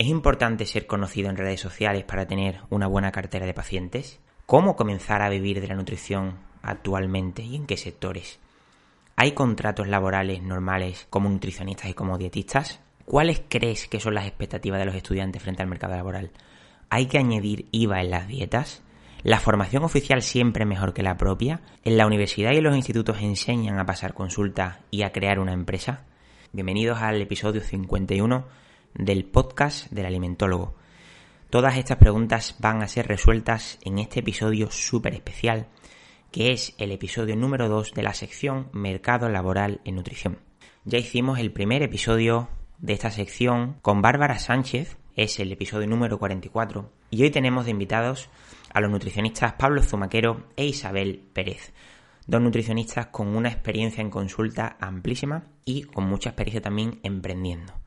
¿Es importante ser conocido en redes sociales para tener una buena cartera de pacientes? ¿Cómo comenzar a vivir de la nutrición actualmente y en qué sectores? ¿Hay contratos laborales normales como nutricionistas y como dietistas? ¿Cuáles crees que son las expectativas de los estudiantes frente al mercado laboral? ¿Hay que añadir IVA en las dietas? ¿La formación oficial siempre mejor que la propia? ¿En la universidad y los institutos enseñan a pasar consultas y a crear una empresa? Bienvenidos al episodio 51 del podcast del alimentólogo. Todas estas preguntas van a ser resueltas en este episodio súper especial, que es el episodio número 2 de la sección Mercado Laboral en Nutrición. Ya hicimos el primer episodio de esta sección con Bárbara Sánchez, es el episodio número 44, y hoy tenemos de invitados a los nutricionistas Pablo Zumaquero e Isabel Pérez, dos nutricionistas con una experiencia en consulta amplísima y con mucha experiencia también emprendiendo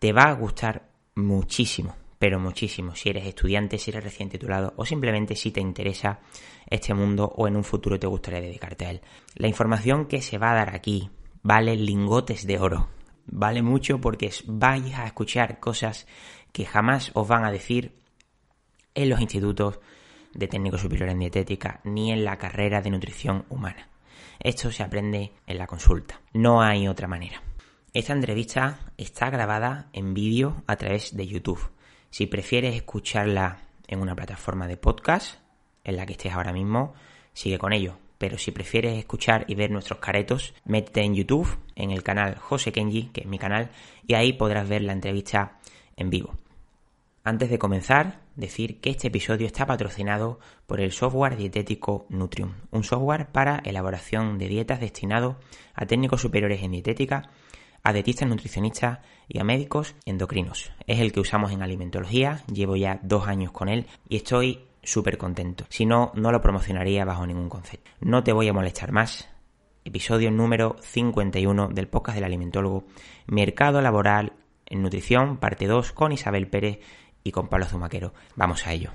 te va a gustar muchísimo, pero muchísimo, si eres estudiante, si eres recién titulado o simplemente si te interesa este mundo o en un futuro te gustaría dedicarte a él. La información que se va a dar aquí vale lingotes de oro. Vale mucho porque vais a escuchar cosas que jamás os van a decir en los institutos de técnico superior en dietética ni en la carrera de nutrición humana. Esto se aprende en la consulta. No hay otra manera. Esta entrevista está grabada en vídeo a través de YouTube. Si prefieres escucharla en una plataforma de podcast, en la que estés ahora mismo, sigue con ello. Pero si prefieres escuchar y ver nuestros caretos, métete en YouTube, en el canal José Kenji, que es mi canal, y ahí podrás ver la entrevista en vivo. Antes de comenzar, decir que este episodio está patrocinado por el software dietético Nutrium, un software para elaboración de dietas destinado a técnicos superiores en dietética a dietistas nutricionistas y a médicos endocrinos. Es el que usamos en alimentología, llevo ya dos años con él y estoy súper contento. Si no, no lo promocionaría bajo ningún concepto. No te voy a molestar más. Episodio número 51 del podcast del alimentólogo. Mercado laboral en nutrición, parte 2 con Isabel Pérez y con Pablo Zumaquero. Vamos a ello.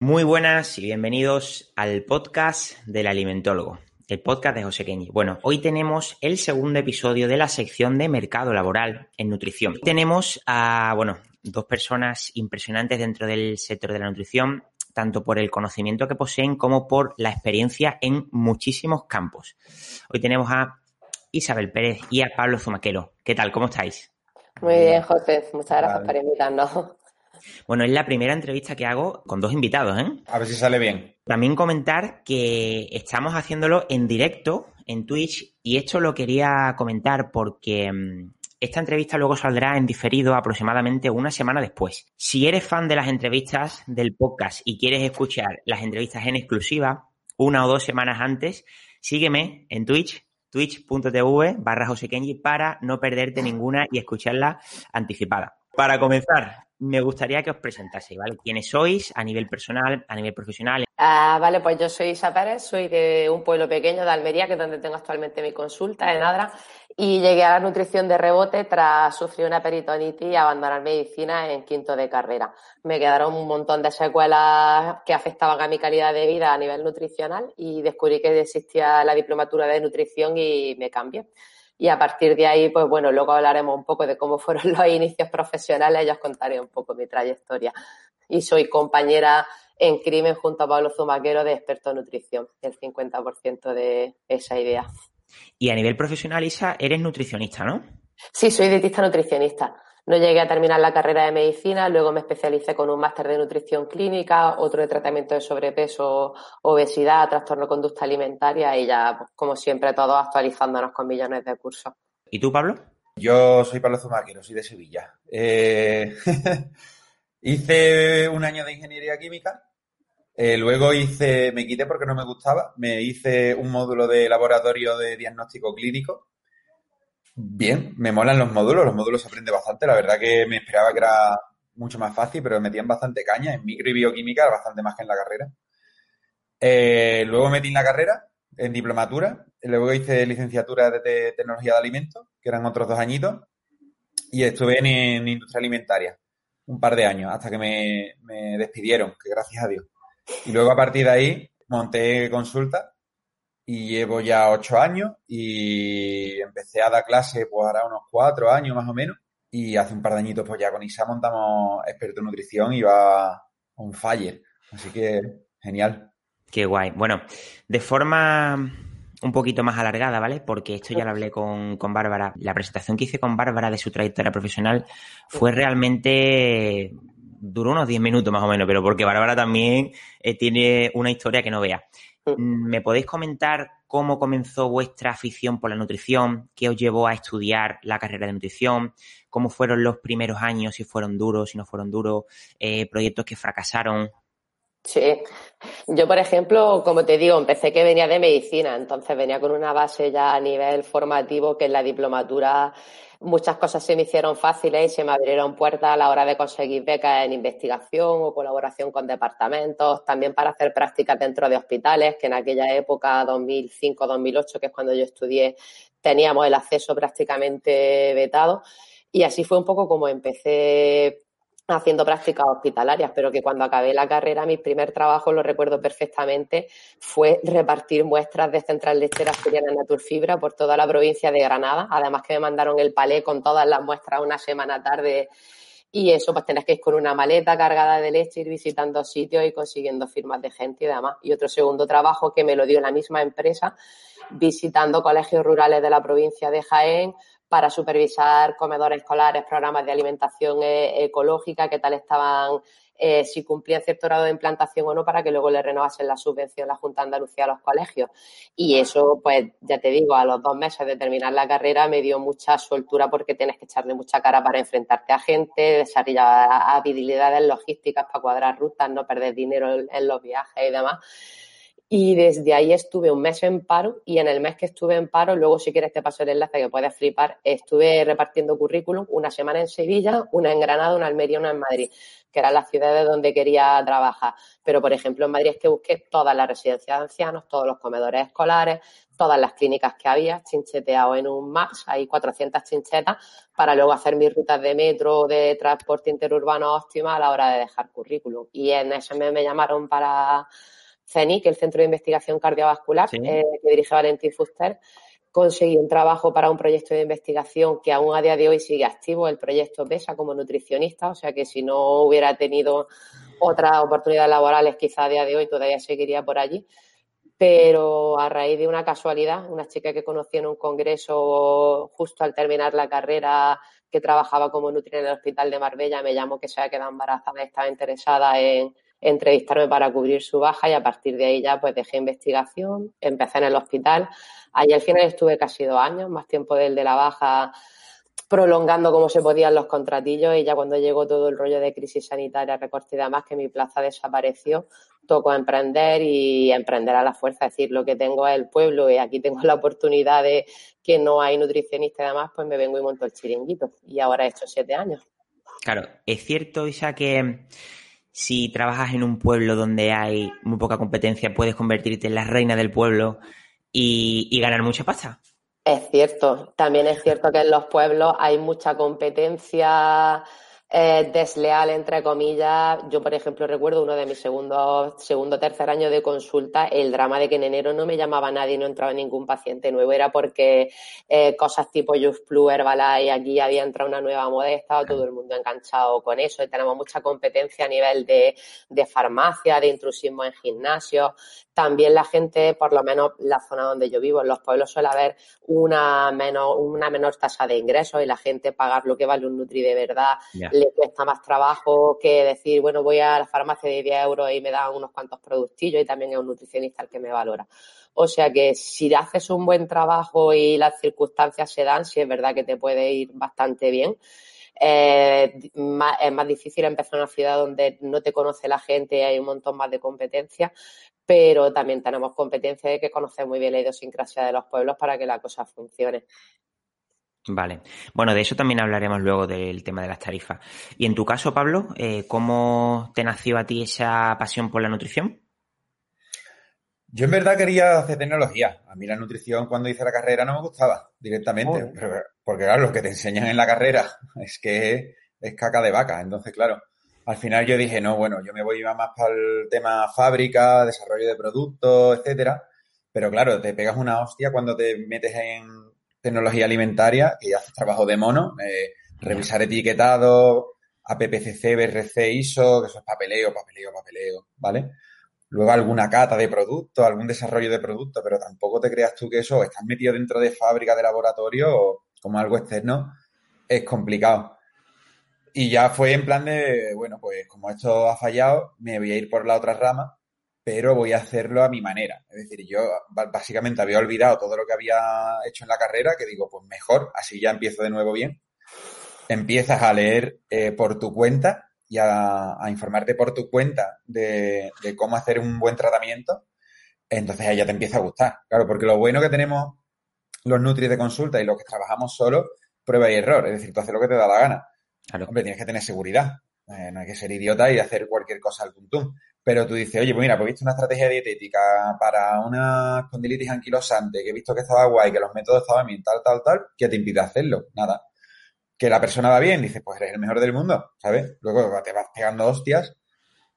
Muy buenas y bienvenidos al podcast del alimentólogo el podcast de José Kenji. Bueno, hoy tenemos el segundo episodio de la sección de mercado laboral en nutrición. Tenemos a, bueno, dos personas impresionantes dentro del sector de la nutrición, tanto por el conocimiento que poseen como por la experiencia en muchísimos campos. Hoy tenemos a Isabel Pérez y a Pablo Zumaquero. ¿Qué tal? ¿Cómo estáis? Muy bien, José. Muchas gracias por invitarnos. Bueno, es la primera entrevista que hago con dos invitados, ¿eh? A ver si sale bien. También comentar que estamos haciéndolo en directo en Twitch y esto lo quería comentar porque mm, esta entrevista luego saldrá en diferido aproximadamente una semana después. Si eres fan de las entrevistas del podcast y quieres escuchar las entrevistas en exclusiva una o dos semanas antes, sígueme en Twitch, twitch.tv barra José para no perderte ninguna y escucharla anticipada. Para comenzar, me gustaría que os presentaseis, ¿vale? ¿Quiénes sois a nivel personal, a nivel profesional? Ah, vale, pues yo soy Isa Pérez, soy de un pueblo pequeño de Almería, que es donde tengo actualmente mi consulta, en Adra, y llegué a la nutrición de rebote tras sufrir una peritonitis y abandonar medicina en quinto de carrera. Me quedaron un montón de secuelas que afectaban a mi calidad de vida a nivel nutricional y descubrí que existía la diplomatura de nutrición y me cambié. Y a partir de ahí, pues bueno, luego hablaremos un poco de cómo fueron los inicios profesionales, ya os contaré un poco mi trayectoria. Y soy compañera en crimen junto a Pablo Zumaquero de experto en nutrición, el 50% de esa idea. Y a nivel profesional, Isa, eres nutricionista, ¿no? Sí, soy dietista nutricionista. No llegué a terminar la carrera de medicina, luego me especialicé con un máster de nutrición clínica, otro de tratamiento de sobrepeso, obesidad, trastorno de conducta alimentaria y ya, pues, como siempre, todos actualizándonos con millones de cursos. ¿Y tú, Pablo? Yo soy Pablo Zumaquero, soy de Sevilla. Eh, hice un año de ingeniería química, eh, luego hice, me quité porque no me gustaba, me hice un módulo de laboratorio de diagnóstico clínico Bien, me molan los módulos, los módulos se aprende bastante. La verdad que me esperaba que era mucho más fácil, pero metían bastante caña. En micro y bioquímica bastante más que en la carrera. Eh, luego metí en la carrera, en diplomatura. Luego hice licenciatura de tecnología de alimentos, que eran otros dos añitos. Y estuve en, industria alimentaria un par de años, hasta que me, me despidieron, que gracias a Dios. Y luego a partir de ahí monté consulta y llevo ya ocho años y empecé a dar clase pues ahora unos cuatro años más o menos y hace un par de añitos pues ya con Isa montamos experto en nutrición y va un fire. Así que genial. Qué guay. Bueno, de forma un poquito más alargada, ¿vale? Porque esto ya lo hablé con, con Bárbara. La presentación que hice con Bárbara de su trayectoria profesional fue realmente duró unos 10 minutos más o menos, pero porque Bárbara también eh, tiene una historia que no vea. ¿Me podéis comentar cómo comenzó vuestra afición por la nutrición? ¿Qué os llevó a estudiar la carrera de nutrición? ¿Cómo fueron los primeros años? Si fueron duros, si no fueron duros, eh, proyectos que fracasaron. Sí, yo por ejemplo, como te digo, empecé que venía de medicina, entonces venía con una base ya a nivel formativo que en la diplomatura muchas cosas se me hicieron fáciles y se me abrieron puertas a la hora de conseguir becas en investigación o colaboración con departamentos, también para hacer prácticas dentro de hospitales, que en aquella época, 2005-2008, que es cuando yo estudié, teníamos el acceso prácticamente vetado. Y así fue un poco como empecé haciendo prácticas hospitalarias, pero que cuando acabé la carrera, mi primer trabajo, lo recuerdo perfectamente, fue repartir muestras de Central Lechera Asturiana Naturfibra por toda la provincia de Granada. Además que me mandaron el palé con todas las muestras una semana tarde y eso pues tenés que ir con una maleta cargada de leche, ir visitando sitios y consiguiendo firmas de gente y demás. Y otro segundo trabajo que me lo dio la misma empresa, visitando colegios rurales de la provincia de Jaén, para supervisar comedores escolares, programas de alimentación eh, ecológica, qué tal estaban, eh, si cumplían cierto grado de implantación o no, para que luego le renovasen la subvención la Junta de Andalucía a los colegios. Y eso, pues ya te digo, a los dos meses de terminar la carrera me dio mucha soltura porque tienes que echarle mucha cara para enfrentarte a gente, desarrollar habilidades logísticas para cuadrar rutas, no perder dinero en los viajes y demás. Y desde ahí estuve un mes en paro y en el mes que estuve en paro, luego si quieres te paso el enlace que puedes flipar, estuve repartiendo currículum una semana en Sevilla, una en Granada, una en Almería, una en Madrid, que eran las ciudades donde quería trabajar. Pero, por ejemplo, en Madrid es que busqué todas las residencias de ancianos, todos los comedores escolares, todas las clínicas que había, chincheteado en un Max, hay 400 chinchetas, para luego hacer mis rutas de metro, de transporte interurbano óptima a la hora de dejar currículum. Y en ese mes me llamaron para CENIC, el Centro de Investigación Cardiovascular, eh, que dirige Valentín Fuster, conseguí un trabajo para un proyecto de investigación que aún a día de hoy sigue activo, el proyecto PESA como nutricionista, o sea que si no hubiera tenido otras oportunidades laborales, quizá a día de hoy todavía seguiría por allí. Pero a raíz de una casualidad, una chica que conocí en un congreso justo al terminar la carrera, que trabajaba como nutri en el hospital de Marbella, me llamó que se había quedado embarazada y estaba interesada en, entrevistarme para cubrir su baja y a partir de ahí ya pues dejé investigación, empecé en el hospital. Allí al final estuve casi dos años, más tiempo del de la baja, prolongando como se podían los contratillos y ya cuando llegó todo el rollo de crisis sanitaria, recorte y demás, que mi plaza desapareció, tocó emprender y emprender a la fuerza, es decir, lo que tengo es el pueblo y aquí tengo la oportunidad de que no hay nutricionista y demás, pues me vengo y monto el chiringuito y ahora he hecho siete años. Claro, es cierto, Isa, que si trabajas en un pueblo donde hay muy poca competencia, puedes convertirte en la reina del pueblo y, ganar mucha pasta. Es cierto, también es cierto que en los pueblos hay mucha competencia eh, desleal, entre comillas. Yo, por ejemplo, recuerdo uno de mis segundos, segundo tercer año de consulta, el drama de que en enero no me llamaba nadie y no entraba ningún paciente nuevo. Era porque eh, cosas tipo Just Plus, Herbalife, aquí había entrado una nueva moda estaba todo el mundo enganchado con eso. Y tenemos mucha competencia a nivel de, de farmacia, de intrusismo en gimnasios. También la gente, por lo menos la zona donde yo vivo, en los pueblos suele haber una menor, una menor tasa de ingresos y la gente pagar lo que vale un Nutri de verdad le cuesta más trabajo que decir, bueno, voy a la farmacia de 10 euros y me dan unos cuantos productillos y también es un nutricionista el que me valora. O sea que si haces un buen trabajo y las circunstancias se dan, sí es verdad que te puede ir bastante bien. Eh, es más difícil empezar en una ciudad donde no te conoce la gente y hay un montón más de competencia, pero también tenemos competencia de que conocer muy bien la idiosincrasia de los pueblos para que la cosa funcione. Vale. Bueno, de eso también hablaremos luego del tema de las tarifas. Y en tu caso, Pablo, eh, ¿cómo te nació a ti esa pasión por la nutrición? Yo en verdad quería hacer tecnología. A mí la nutrición cuando hice la carrera no me gustaba directamente. porque claro, lo que te enseñan en la carrera es que es caca de vaca. Entonces, claro, al final yo dije, no, bueno, yo me voy más para el tema fábrica, desarrollo de productos, etcétera. Pero claro, te pegas una hostia cuando te metes en tecnología alimentaria, que haces trabajo de mono, eh, revisar etiquetado, APPCC, BRC, ISO, que eso es papeleo, papeleo, papeleo, ¿vale? Luego alguna cata de producto, algún desarrollo de producto, pero tampoco te creas tú que eso, estás metido dentro de fábrica, de laboratorio o como algo externo, es complicado. Y ya fue en plan de, bueno, pues como esto ha fallado, me voy a ir por la otra rama pero voy a hacerlo a mi manera. Es decir, yo básicamente había olvidado todo lo que había hecho en la carrera, que digo, pues mejor, así ya empiezo de nuevo bien. Empiezas a leer eh, por tu cuenta y a, informarte por tu cuenta de, cómo hacer un buen tratamiento, entonces ahí ya te empieza a gustar. Claro, porque lo bueno que tenemos los nutris de consulta y los que trabajamos solo, prueba y error. Es decir, tú haces lo que te da la gana. Claro. Hombre, tienes que tener seguridad. Eh, no hay que ser idiota y hacer cualquier cosa al puntum. Pero tú dices, oye, pues mira, pues he visto una estrategia dietética para una espondilitis anquilosante, que he visto que estaba guay, que los métodos estaban bien, tal, tal, tal, ¿qué te impide hacerlo? Nada. Que la persona va bien, dices, pues eres el mejor del mundo, ¿sabes? Luego te vas pegando hostias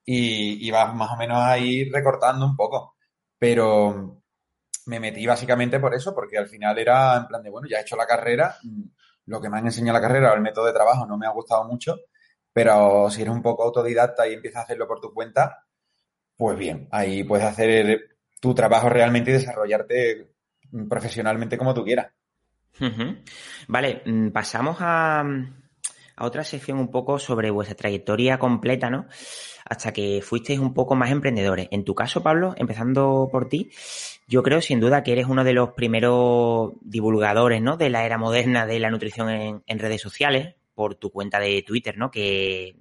y, vas más o menos ahí recortando un poco. Pero me metí básicamente por eso, porque al final era en plan de, bueno, ya he hecho la carrera, lo que me han enseñado la carrera, el método de trabajo no me ha gustado mucho, pero si eres un poco autodidacta y empiezas a hacerlo por tu cuenta, pues bien, ahí puedes hacer tu trabajo realmente y desarrollarte profesionalmente como tú quieras. Vale, mm, pasamos a, a, otra sección un poco sobre vuestra trayectoria completa, ¿no? Hasta que fuisteis un poco más emprendedores. En tu caso, Pablo, empezando por ti, yo creo sin duda que eres uno de los primeros divulgadores, ¿no? De la era moderna de la nutrición en, redes sociales, por tu cuenta de Twitter, ¿no? Que,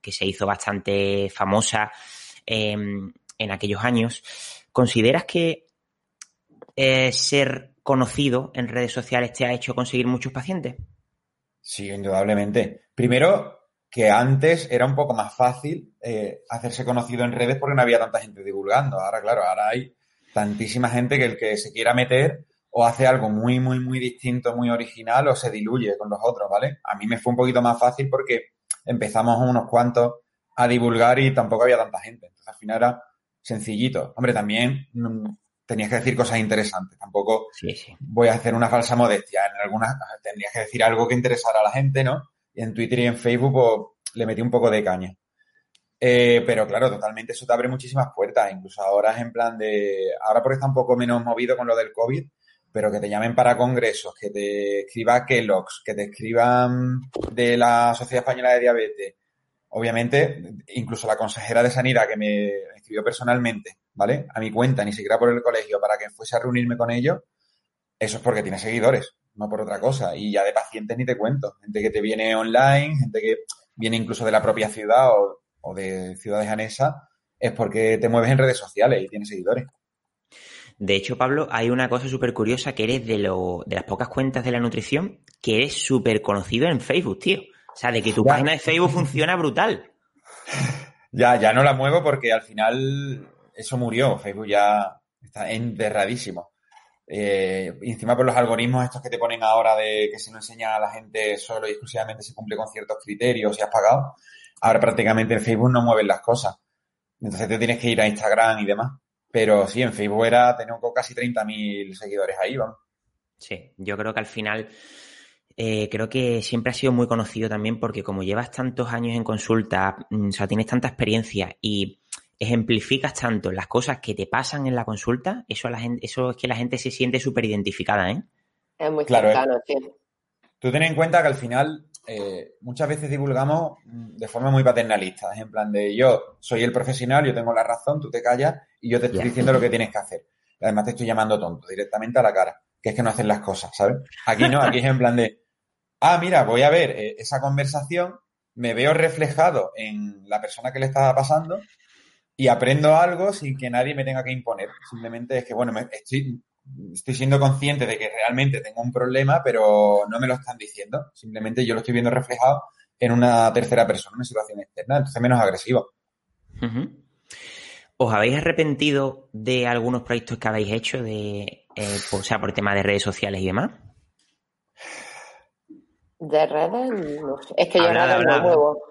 que se hizo bastante famosa Em, en aquellos años. ¿Consideras que eh, ser conocido en redes sociales te ha hecho conseguir muchos pacientes? Sí, indudablemente. Primero, que antes era un poco más fácil eh, hacerse conocido en redes porque no había tanta gente divulgando. Ahora, claro, ahora hay tantísima gente que el que se quiera meter o hace algo muy, muy, muy distinto, muy original o se diluye con los otros, ¿vale? A mí me fue un poquito más fácil porque empezamos unos cuantos a divulgar y tampoco había tanta gente. Entonces al final era sencillito. Hombre, también mm, tenías que decir cosas interesantes. Tampoco voy a hacer una falsa modestia. En algunas tendrías que decir algo que interesara a la gente, ¿no? Y en Twitter y en Facebook pues, le metí un poco de caña. Eh, pero claro, totalmente eso te abre muchísimas puertas. Incluso ahora es en plan de. Ahora porque está un poco menos movido con lo del COVID, pero que te llamen para congresos, que te escriba Kellogg's, que te escriban de la Sociedad Española de Diabetes, obviamente, incluso la consejera de Sanidad que me escribió personalmente, ¿vale? A mi cuenta, ni siquiera por el colegio, para que fuese a reunirme con ellos, eso es porque tiene seguidores, no por otra cosa. Y ya de pacientes ni te cuento. Gente que te viene online, gente que viene incluso de la propia ciudad o, de ciudades anesas, es porque te mueves en redes sociales y tienes seguidores. De hecho, Pablo, hay una cosa súper curiosa que eres de, lo, de las pocas cuentas de la nutrición que eres súper conocido en Facebook, tío. O sea, de que tu página de Facebook funciona brutal. Ya, ya no la muevo porque al final eso murió. Facebook ya está enterradísimo. Eh, encima por los algoritmos estos que te ponen ahora de que si no enseña a la gente solo y exclusivamente se cumple con ciertos criterios y has pagado, ahora prácticamente en Facebook no mueven las cosas. Entonces te tienes que ir a Instagram y demás. Pero sí, en Facebook era, tengo casi 30.000 seguidores ahí, vamos. Sí, yo creo que al final eh, creo que siempre ha sido muy conocido también porque como llevas tantos años en consulta, mm, o sea, tienes tanta experiencia y ejemplificas tanto las cosas que te pasan en la consulta, eso, a la gente, eso es que la gente se siente súper identificada, ¿eh? Es muy claro, cercano, sí. Tú ten en cuenta que al final eh, muchas veces divulgamos mm, de forma muy paternalista, en plan de yo soy el profesional, yo tengo la razón, tú te callas y yo te estoy diciendo lo que tienes que hacer. además te estoy llamando tonto directamente a la cara, que es que no hacen las cosas, ¿sabes? Aquí no, aquí es en plan de ah, mira, voy a ver eh, esa conversación, me veo reflejado en la persona que le estaba pasando y aprendo algo sin que nadie me tenga que imponer. Simplemente es que, bueno, estoy siendo consciente de que realmente tengo un problema, pero no me lo están diciendo. Simplemente yo lo estoy viendo reflejado en una tercera persona, en una situación externa, entonces menos agresivo. ¿Os habéis arrepentido de algunos proyectos que habéis hecho, de, eh, o sea, por tema de redes sociales y demás? De redes, no sé. Es que yo redes no muevo.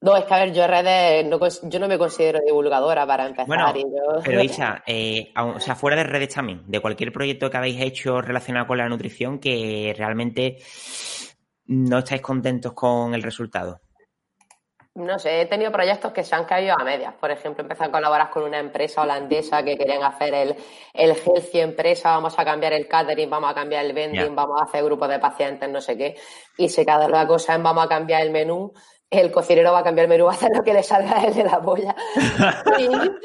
No, es que a ver, yo redes, no, yo no me considero divulgadora para empezar. Bueno, pero Isa, eh, o sea, fuera de redes también, de cualquier proyecto que habéis hecho relacionado con la nutrición que realmente no estáis contentos con el resultado. No sé, he tenido proyectos que se han caído a medias. Por ejemplo, empecé a colaborar con una empresa holandesa que querían hacer el, el healthy empresa, vamos a cambiar el catering, vamos a cambiar el vending, vamos a hacer grupos de pacientes, no sé qué. Y se queda la cosa en vamos a cambiar el menú, el cocinero va a cambiar el menú, va a hacer lo que le salga a él de la polla.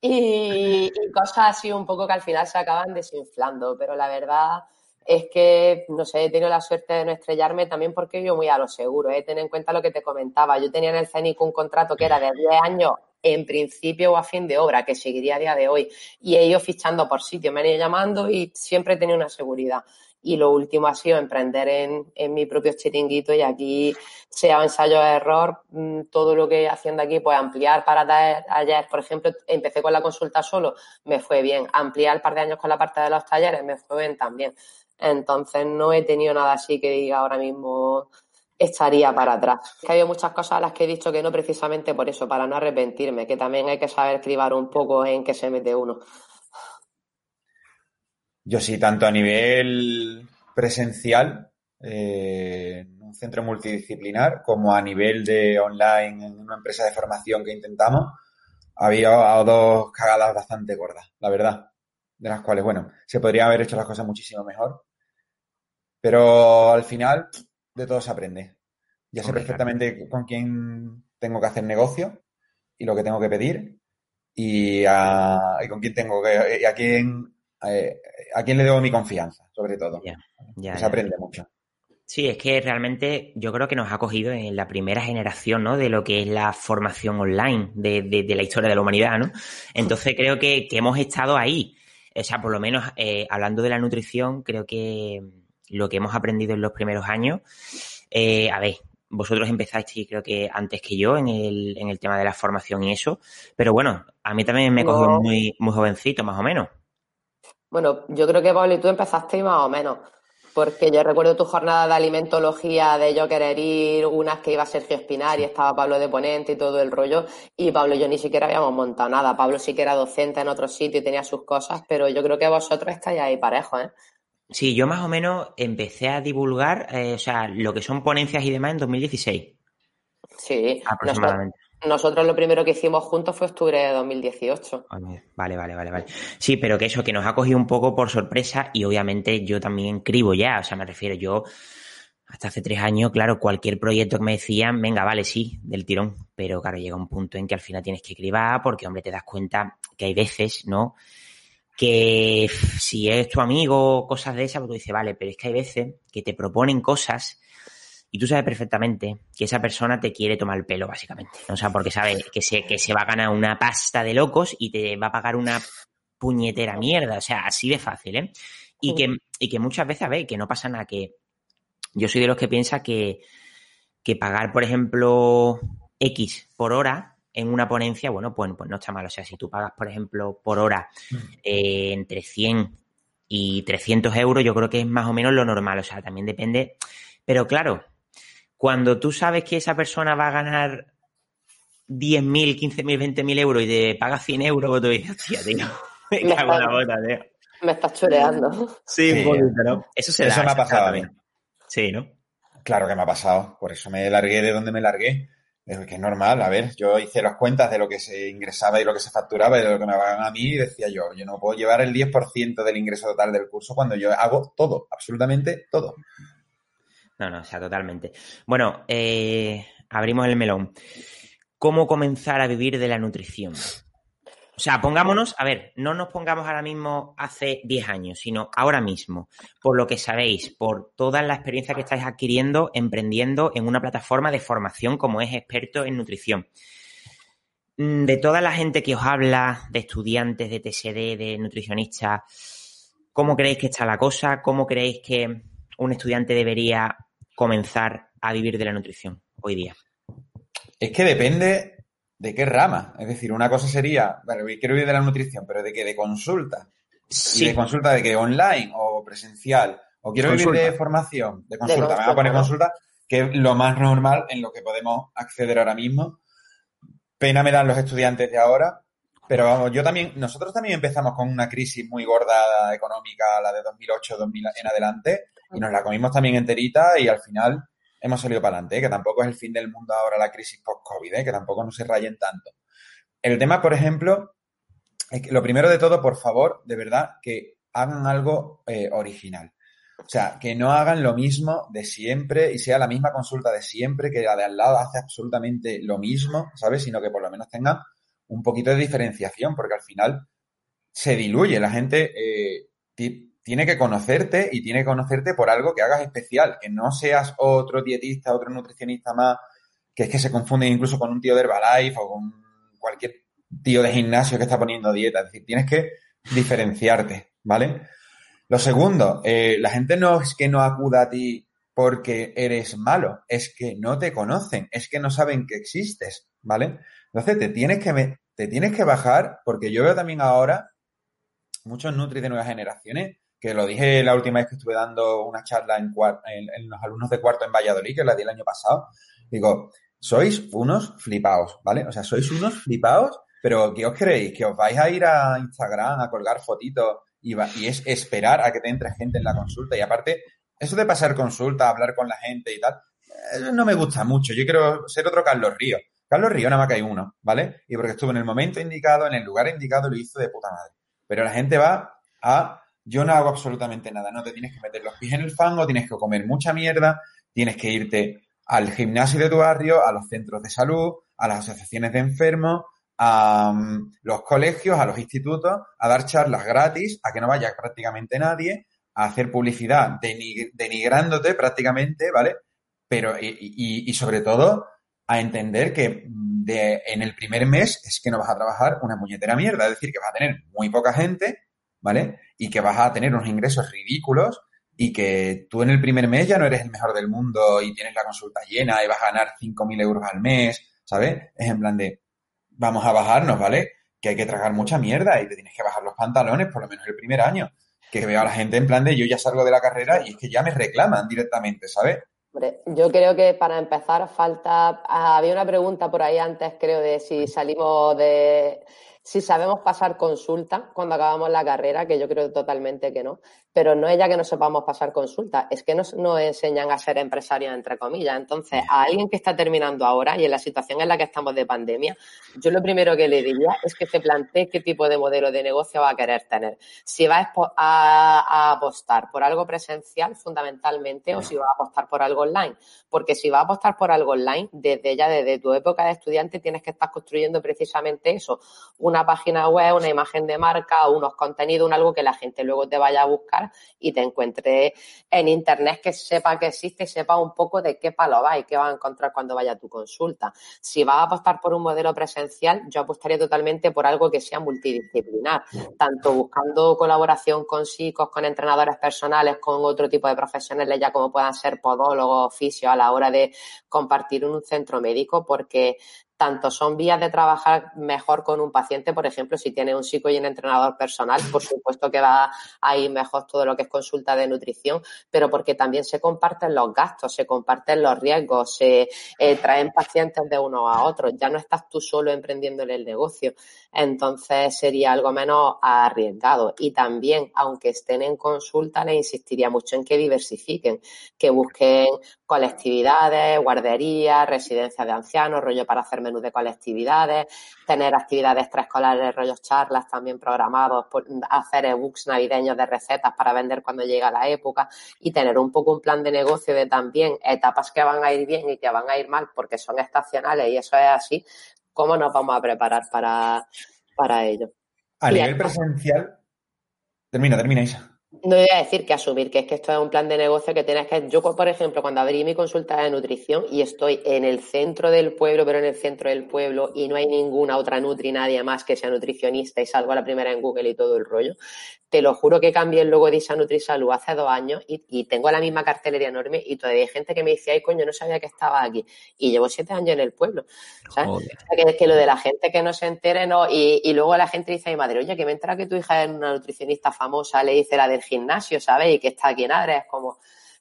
y, y cosas así un poco que al final se acaban desinflando. Pero la verdad es que, no sé, he tenido la suerte de no estrellarme también porque yo muy a lo seguro, ¿eh? ten en cuenta lo que te comentaba. Yo tenía en el CENIC un contrato que era de 10 años en principio o a fin de obra, que seguiría a día de hoy, y he ido fichando por sitio, me han ido llamando y siempre he tenido una seguridad. Y lo último ha sido emprender en, en mi propio chiringuito y aquí, sea ensayo de error, mm, todo lo que haciendo aquí, pues ampliar para dar ayer, por ejemplo, empecé con la consulta solo, me fue bien. Ampliar un par de años con la parte de los talleres, me fue bien también. Entonces no he tenido nada así que diga ahora mismo estaría para atrás. Que hay muchas cosas a las que he dicho que no precisamente por eso, para no arrepentirme, que también hay que saber escribir un poco en qué se mete uno. Yo sí, tanto a nivel presencial, eh, en un centro multidisciplinar, como a nivel de online en una empresa de formación que intentamos, había dos cagadas bastante gordas, la verdad. De las cuales, bueno, se podría haber hecho las cosas muchísimo mejor. Pero al final, de todo se aprende. Ya sé perfectamente con quién tengo que hacer negocio y lo que tengo que pedir y, a, con quién tengo que, y a quién, eh, a, quién le debo mi confianza, sobre todo. se aprende mucho. Sí, es que realmente yo creo que nos ha cogido en la primera generación, ¿no? De lo que es la formación online de, de, la historia de la humanidad, ¿no? Entonces creo que, que hemos estado ahí. O sea, por lo menos eh, hablando de la nutrición, creo que lo que hemos aprendido en los primeros años. Eh, a ver, vosotros empezasteis creo que antes que yo en el, en el tema de la formación y eso, pero bueno, a mí también me cogió muy, muy jovencito, más o menos. Bueno, yo creo que Pablo y tú empezasteis más o menos, porque yo recuerdo tu jornada de alimentología, de yo querer ir, unas que iba Sergio Espinar y estaba Pablo de ponente y todo el rollo, y Pablo y yo ni siquiera habíamos montado nada. Pablo sí que era docente en otro sitio y tenía sus cosas, pero yo creo que vosotros estáis ahí parejos, ¿eh? Sí, yo más o menos empecé a divulgar, eh, o sea, lo que son ponencias y demás en 2016. Sí, aproximadamente. Nosotros, lo primero que hicimos juntos fue octubre de 2018. Vale, vale, vale, vale. Sí, pero que eso, que nos ha cogido un poco por sorpresa y obviamente yo también cribo ya, o sea, me refiero yo, hasta hace tres años, claro, cualquier proyecto que me decían, venga, vale, sí, del tirón, pero claro, llega un punto en que al final tienes que cribar porque, hombre, te das cuenta que hay veces, ¿no? Que si es tu amigo cosas de esas, pues tú dices, vale, pero es que hay veces que te proponen cosas y tú sabes perfectamente que esa persona te quiere tomar el pelo, básicamente. O sea, porque sabe que se, que se va a ganar una pasta de locos y te va a pagar una puñetera mierda. O sea, así de fácil, ¿eh? Y, que, y que muchas veces, a ver, que no pasa nada, que yo soy de los que piensa que, que pagar, por ejemplo, X por hora en una ponencia, bueno, pues, pues no está mal. O sea, si tú pagas, por ejemplo, por hora mm. eh, entre 100 y 300 euros, yo creo que es más o menos lo normal. O sea, también depende. Pero claro, cuando tú sabes que esa persona va a ganar 10.000, 15.000, 20.000 euros y te paga 100 euros, pues tú dices, hostia, tío, me cago en la bota, tío. Me estás choreando. Sí, un poquito, ¿no? Eso se Eso me ha pasado a mí. Sí, ¿no? Claro que me ha pasado. Por eso me largué de donde me largué. Que es normal, a ver, yo hice las cuentas de lo que se ingresaba y lo que se facturaba y de lo que me pagan a mí y decía yo, yo no puedo llevar el 10% del ingreso total del curso cuando yo hago todo, absolutamente todo. No, no, o sea, totalmente. Bueno, eh, abrimos el melón. ¿Cómo comenzar a vivir de la nutrición? O sea, pongámonos, a ver, no nos pongamos ahora mismo hace 10 años, sino ahora mismo, por lo que sabéis, por toda la experiencia que estáis adquiriendo, emprendiendo en una plataforma de formación como es experto en nutrición. Mm, de toda la gente que os habla, de estudiantes, de TSD, de nutricionistas, ¿Cómo creéis que está la cosa? ¿Cómo creéis que un estudiante debería comenzar a vivir de la nutrición hoy día? Es que depende de qué rama. Es decir, una cosa sería, bueno, quiero vivir de la nutrición, pero de qué, de consulta. Sí. ¿De consulta de qué? ¿Online o presencial? ¿O quiero vivir de formación? De consulta. Me voy a poner consulta, que es lo más normal en lo que podemos acceder ahora mismo. Pena me dan los estudiantes de ahora, pero vamos, yo también, nosotros también empezamos con una crisis muy gorda económica, la de 2008, 2000 en adelante, y nos la comimos también enterita y al final hemos salido para adelante, ¿eh? que tampoco es el fin del mundo ahora la crisis post-COVID, ¿eh? que tampoco no se rayen tanto. El tema, por ejemplo, es que lo primero de todo, por favor, de verdad, que hagan algo eh, original. O sea, que no hagan lo mismo de siempre y sea la misma consulta de siempre, que la de al lado hace absolutamente lo mismo, ¿sabes? Sino que por lo menos tengan un poquito de diferenciación, porque al final se diluye. La gente tiene que conocerte y tiene que conocerte por algo que hagas especial, que no seas otro dietista, otro nutricionista más, que es que se confunde incluso con un tío de Herbalife o con cualquier tío de gimnasio que está poniendo dieta. Es decir, tienes que diferenciarte, ¿vale? Lo segundo, eh, la gente no es que no acuda a ti porque eres malo, es que no te conocen, es que no saben que existes, ¿vale? Entonces te tienes que, te tienes que bajar, porque yo veo también ahora muchos nutris de nuevas generaciones que lo dije la última vez que estuve dando una charla en, en, los alumnos de cuarto en Valladolid, que la di el año pasado, digo, sois unos flipaos, ¿vale? O sea, sois unos flipaos, pero ¿qué os creéis? ¿Que os vais a ir a Instagram a colgar fotitos y, y es esperar a que te entre gente en la consulta? Y aparte, eso de pasar consulta, hablar con la gente y tal, eso no me gusta mucho. Yo quiero ser otro Carlos Río. Carlos Río nada más que hay uno, ¿vale? Y porque estuvo en el momento indicado, en el lugar indicado, lo hizo de puta madre. Pero la gente va a yo no hago absolutamente nada, no te tienes que meter los pies en el fango, tienes que comer mucha mierda, tienes que irte al gimnasio de tu barrio, a los centros de salud, a las asociaciones de enfermos, a mm, los colegios, a los institutos, a dar charlas gratis, a que no vaya prácticamente nadie, a hacer publicidad denigrándote prácticamente, ¿vale? Pero, y, sobre todo, a entender que de, en el primer mes es que no vas a trabajar una muñetera mierda, es decir, que vas a tener muy poca gente ¿vale? Y que vas a tener unos ingresos ridículos y que tú en el primer mes ya no eres el mejor del mundo y tienes la consulta llena y vas a ganar 5.000 euros al mes, ¿sabes? Es en plan de, vamos a bajarnos, ¿vale? Que hay que tragar mucha mierda y te tienes que bajar los pantalones por lo menos el primer año. Que veo a la gente en plan de yo ya salgo de la carrera y es que ya me reclaman directamente, ¿sabes? yo creo que para empezar falta. Había una pregunta por ahí antes, creo, de si salimos de si sabemos pasar consulta cuando acabamos la carrera, que yo creo totalmente que no, pero no es ya que no sepamos pasar consulta, es que nos, nos enseñan a ser empresarios, entre comillas. Entonces, a alguien que está terminando ahora y en la situación en la que estamos de pandemia, yo lo primero que le diría es que se plantee qué tipo de modelo de negocio va a querer tener. Si va a, apostar por algo presencial, fundamentalmente, o si va a apostar por algo online. Porque si va a apostar por algo online, desde ya, desde tu época de estudiante, tienes que estar construyendo precisamente eso, una página web, una imagen de marca, unos contenidos, un algo que la gente luego te vaya a buscar y te encuentre en internet que sepa que existe sepa un poco de qué palo va y qué va a encontrar cuando vaya a tu consulta. Si vas a apostar por un modelo presencial, yo apostaría totalmente por algo que sea multidisciplinar, tanto buscando colaboración con psicos, con entrenadores personales, con otro tipo de profesionales, ya como puedan ser podólogos, oficios, a la hora de compartir un centro médico, porque tanto son vías de trabajar mejor con un paciente, por ejemplo, si tiene un psico y un entrenador personal, por supuesto que va a ir mejor todo lo que es consulta de nutrición, pero porque también se comparten los gastos, se comparten los riesgos, se eh, traen pacientes de uno a otro, ya no estás tú solo emprendiendo en el negocio, entonces sería algo menos arriesgado. Y también, aunque estén en consulta, le insistiría mucho en que diversifiquen, que busquen colectividades, guarderías, residencias de ancianos, rollo para hacer menú de colectividades, tener actividades extraescolares, rollos charlas también programados, hacer ebooks navideños de recetas para vender cuando llega la época y tener un poco un plan de negocio de también etapas que van a ir bien y que van a ir mal porque son estacionales y eso es así, ¿cómo nos vamos a preparar para, para ello? A nivel presencial, termina, termina Isa. No voy a decir que asumir que es que esto es un plan de negocio que tienes que. Yo, por ejemplo, cuando abrí mi consulta de nutrición y estoy en el centro del pueblo, pero en el centro del pueblo y no hay ninguna otra nutri, nadie más que sea nutricionista y salgo a la primera en Google y todo el rollo, te lo juro que cambié el logo de Isa Nutrisalud hace dos años y, tengo la misma cartelería enorme y todavía hay gente que me dice, ay, coño, no sabía que estaba aquí. Y llevo siete años en el pueblo. ¿sabes? que, que lo de la gente que no se entere, no. Y, y luego la gente dice, ay, madre, oye, que me entra que tu hija es una nutricionista famosa, le dice la del gimnasio, ¿sabes? Y que está aquí en Adres, es como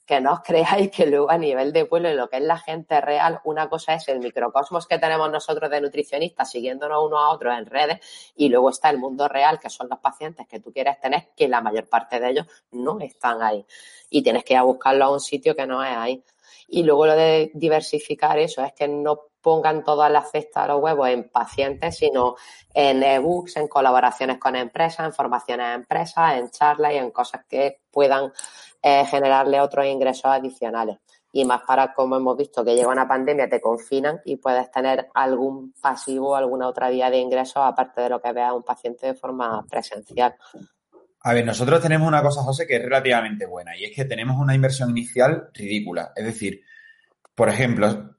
que no os creáis que luego a nivel de pueblo, lo que es la gente real, una cosa es el microcosmos que tenemos nosotros de nutricionistas siguiéndonos unos a otros en redes y luego está el mundo real, que son los pacientes que tú quieres tener, que la mayor parte de ellos no están ahí. Y tienes que ir a buscarlo a un sitio que no es ahí. Y luego lo de diversificar eso es que no pongan todas las cestas de los huevos en pacientes, sino en ebooks, en colaboraciones con empresas, en formaciones a empresas, en charlas y en cosas que puedan eh, generarle otros ingresos adicionales. Y más para, como hemos visto, que llega una pandemia, te confinan y puedes tener algún pasivo, alguna otra vía de ingresos, aparte de lo que vea un paciente de forma presencial. A ver, nosotros tenemos una cosa, José, que es relativamente buena y es que tenemos una inversión inicial ridícula. Es decir, por ejemplo,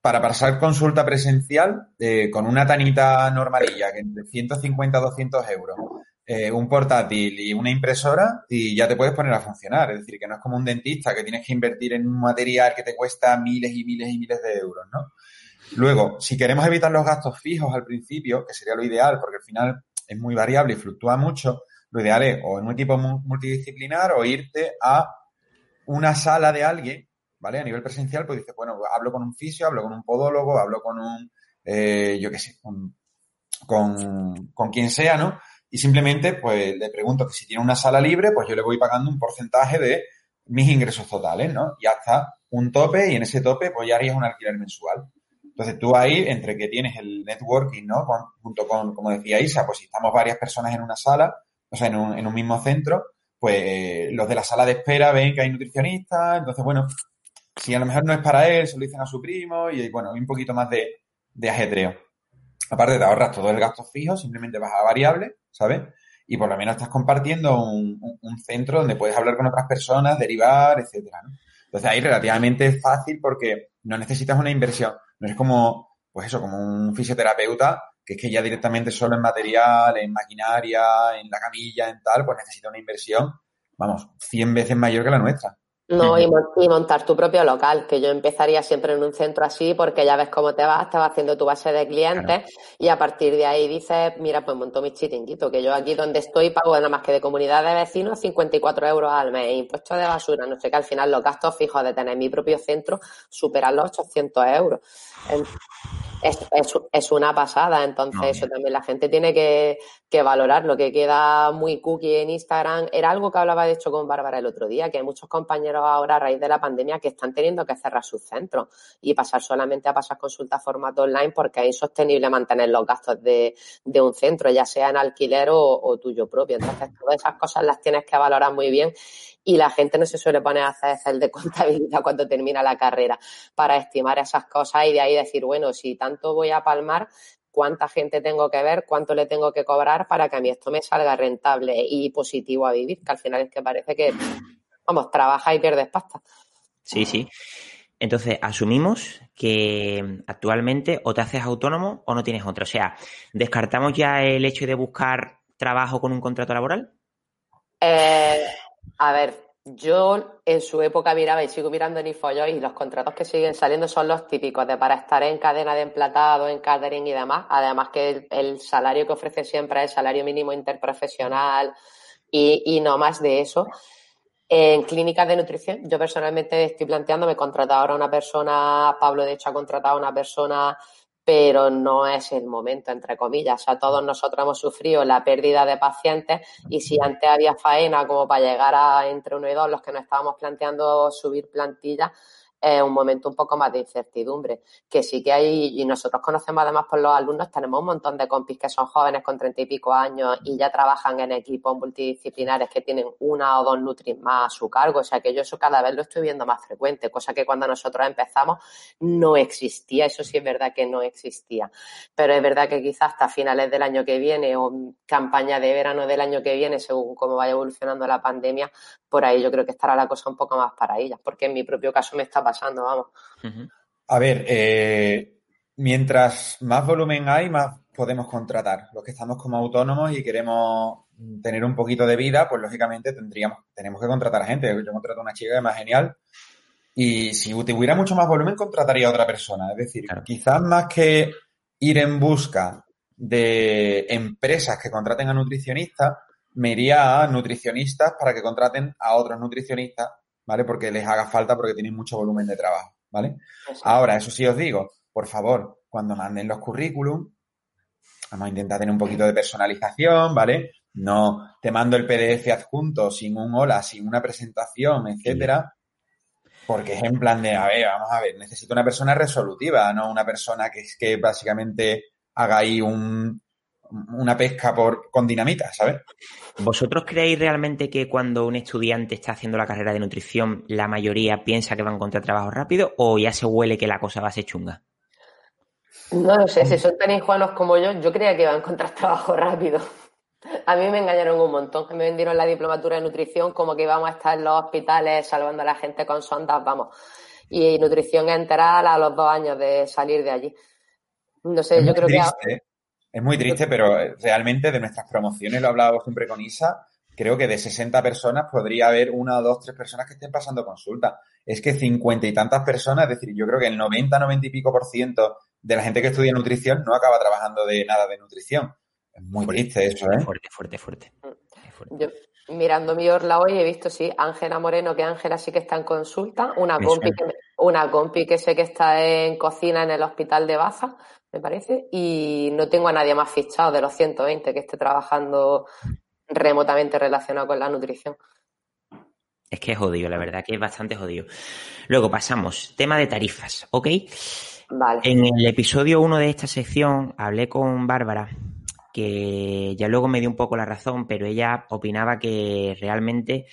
para pasar consulta presencial eh, con una tanita normalilla, que entre 150 a 200 euros, eh, un portátil y una impresora, y ya te puedes poner a funcionar. Es decir, que no es como un dentista que tienes que invertir en un material que te cuesta miles y miles y miles de euros, ¿no? Luego, si queremos evitar los gastos fijos al principio, que sería lo ideal, porque al final es muy variable y fluctúa mucho, lo ideal es o en un equipo multidisciplinar o irte a una sala de alguien ¿vale? A nivel presencial, pues dices, bueno, hablo con un fisio, hablo con un podólogo, hablo con un, eh, yo qué sé, con, con, quien sea, ¿no? Y simplemente, pues le pregunto que si tiene una sala libre, pues yo le voy pagando un porcentaje de mis ingresos totales, ¿no? Y hasta un tope, y en ese tope, pues ya harías un alquiler mensual. Entonces tú ahí, entre que tienes el networking, ¿no? junto con, como decía Isa, pues si estamos varias personas en una sala, o sea, en un, en un mismo centro, pues los de la sala de espera ven que hay nutricionistas, entonces, bueno, si a lo mejor no es para él, se lo dicen a su primo y bueno, un poquito más de, ajedreo. Aparte te ahorras todo el gasto fijo, simplemente vas a variable, ¿sabes? Y por lo menos estás compartiendo un, centro donde puedes hablar con otras personas, derivar, etcétera, ¿no? Entonces ahí relativamente fácil porque no necesitas una inversión. No es como, pues eso, como un fisioterapeuta que es que ya directamente solo en material, en maquinaria, en la camilla, en tal, pues necesita una inversión, vamos, 100 veces mayor que la nuestra. No, y, montar tu propio local, que yo empezaría siempre en un centro así porque ya ves cómo te vas, te vas haciendo tu base de clientes y a partir de ahí dices, mira, pues monto mi chiringuito, que yo aquí donde estoy pago nada más que de comunidad de vecinos 54 euros al mes, impuestos de basura, no sé qué, al final los gastos fijos de tener mi propio centro superan los 800 euros es, es, una pasada. Entonces, eso también la gente tiene que, que, valorar. Lo que queda muy cookie en Instagram era algo que hablaba, de hecho, con Bárbara el otro día, que hay muchos compañeros ahora, a raíz de la pandemia, que están teniendo que cerrar sus centros y pasar solamente a pasar consultas formato online porque es insostenible mantener los gastos de, de un centro, ya sea en alquiler o, o tuyo propio. Entonces, todas esas cosas las tienes que valorar muy bien y la gente no se suele poner a hacer el de contabilidad cuando termina la carrera para estimar esas cosas y de ahí decir, bueno, si tanto voy a palmar, cuánta gente tengo que ver, cuánto le tengo que cobrar para que a mí esto me salga rentable y positivo a vivir, que al final es que parece que, vamos, trabaja y pierdes pasta. Sí, sí. Entonces, asumimos que actualmente o te haces autónomo o no tienes otro. O sea, ¿descartamos ya el hecho de buscar trabajo con un contrato laboral? Eh, a ver, yo en su época miraba y sigo mirando en Infoyo y los contratos que siguen saliendo son los típicos de para estar en cadena de emplatado, en catering y demás. Además que el, salario que ofrece siempre es salario mínimo interprofesional y, y no más de eso. En clínicas de nutrición, yo personalmente estoy planteando, me he ahora una persona, Pablo de hecho ha contratado a una persona pero no es el momento, entre comillas. O sea, todos nosotros hemos sufrido la pérdida de pacientes y si antes había faena como para llegar a entre uno y dos, los que nos estábamos planteando subir plantilla, es un momento un poco más de incertidumbre, que sí que hay, y nosotros conocemos además por los alumnos, tenemos un montón de compis que son jóvenes con treinta y pico años y ya trabajan en equipos multidisciplinares que tienen una o dos nutris más a su cargo, o sea que yo eso cada vez lo estoy viendo más frecuente, cosa que cuando nosotros empezamos no existía, eso sí es verdad que no existía, pero es verdad que quizás hasta finales del año que viene o campaña de verano del año que viene, según cómo vaya evolucionando la pandemia, por ahí yo creo que estará la cosa un poco más para ellas, porque en mi propio caso me está pasando, vamos. A ver, eh, mientras más volumen hay, más podemos contratar. Los que estamos como autónomos y queremos tener un poquito de vida, pues lógicamente tendríamos, tenemos que contratar a gente. Yo contrato a una chica que es más genial. Y si tuviera mucho más volumen, contrataría a otra persona. Es decir, quizás más que ir en busca de empresas que contraten a nutricionistas, me iría a nutricionistas para que contraten a otros nutricionistas, ¿vale? Porque les haga falta porque tienen mucho volumen de trabajo, ¿vale? Ahora, eso sí os digo, por favor, cuando manden los currículum, vamos a intentar tener un poquito de personalización, ¿vale? No te mando el PDF adjunto sin un hola, sin una presentación, etcétera. Porque es en plan de, a ver, vamos a ver, necesito una persona resolutiva, no una persona que es que básicamente haga ahí un, una pesca por, con dinamita, ¿sabes? ¿Vosotros creéis realmente que cuando un estudiante está haciendo la carrera de nutrición, la mayoría piensa que va a encontrar trabajo rápido o ya se huele que la cosa va a ser chunga? No lo sé, si son tan injuanos como yo, yo creía que iba a encontrar trabajo rápido. A mí me engañaron un montón, me vendieron la diplomatura de nutrición como que íbamos a estar en los hospitales salvando a la gente con sondas, vamos. Y nutrición enteral a los dos años de salir de allí. No sé, yo creo que... Es muy triste, pero eh, realmente de nuestras promociones, lo hablado siempre con Isa, creo que de 60 personas podría haber una, dos, tres personas que estén pasando consulta. Es que cincuenta y tantas personas, es decir, yo creo que el 90, 90 y pico por ciento de la gente que estudia nutrición no acaba trabajando de nada de nutrición. Es muy triste eso, ¿eh? Fuerte, fuerte, fuerte. Yo, mirando mi orla hoy he visto, sí, Ángela Moreno, que Ángela sí que está en consulta, una compi, que, una compi que sé que está en cocina en el hospital de Baza, me parece, y no tengo a nadie más fichado de los 120 que esté trabajando remotamente relacionado con la nutrición. Es que es jodido, la verdad que es bastante jodido. Luego pasamos, tema de tarifas, ¿ok? Vale. En el episodio 1 de esta sección hablé con Bárbara, que ya luego me dio un poco la razón, pero ella opinaba que realmente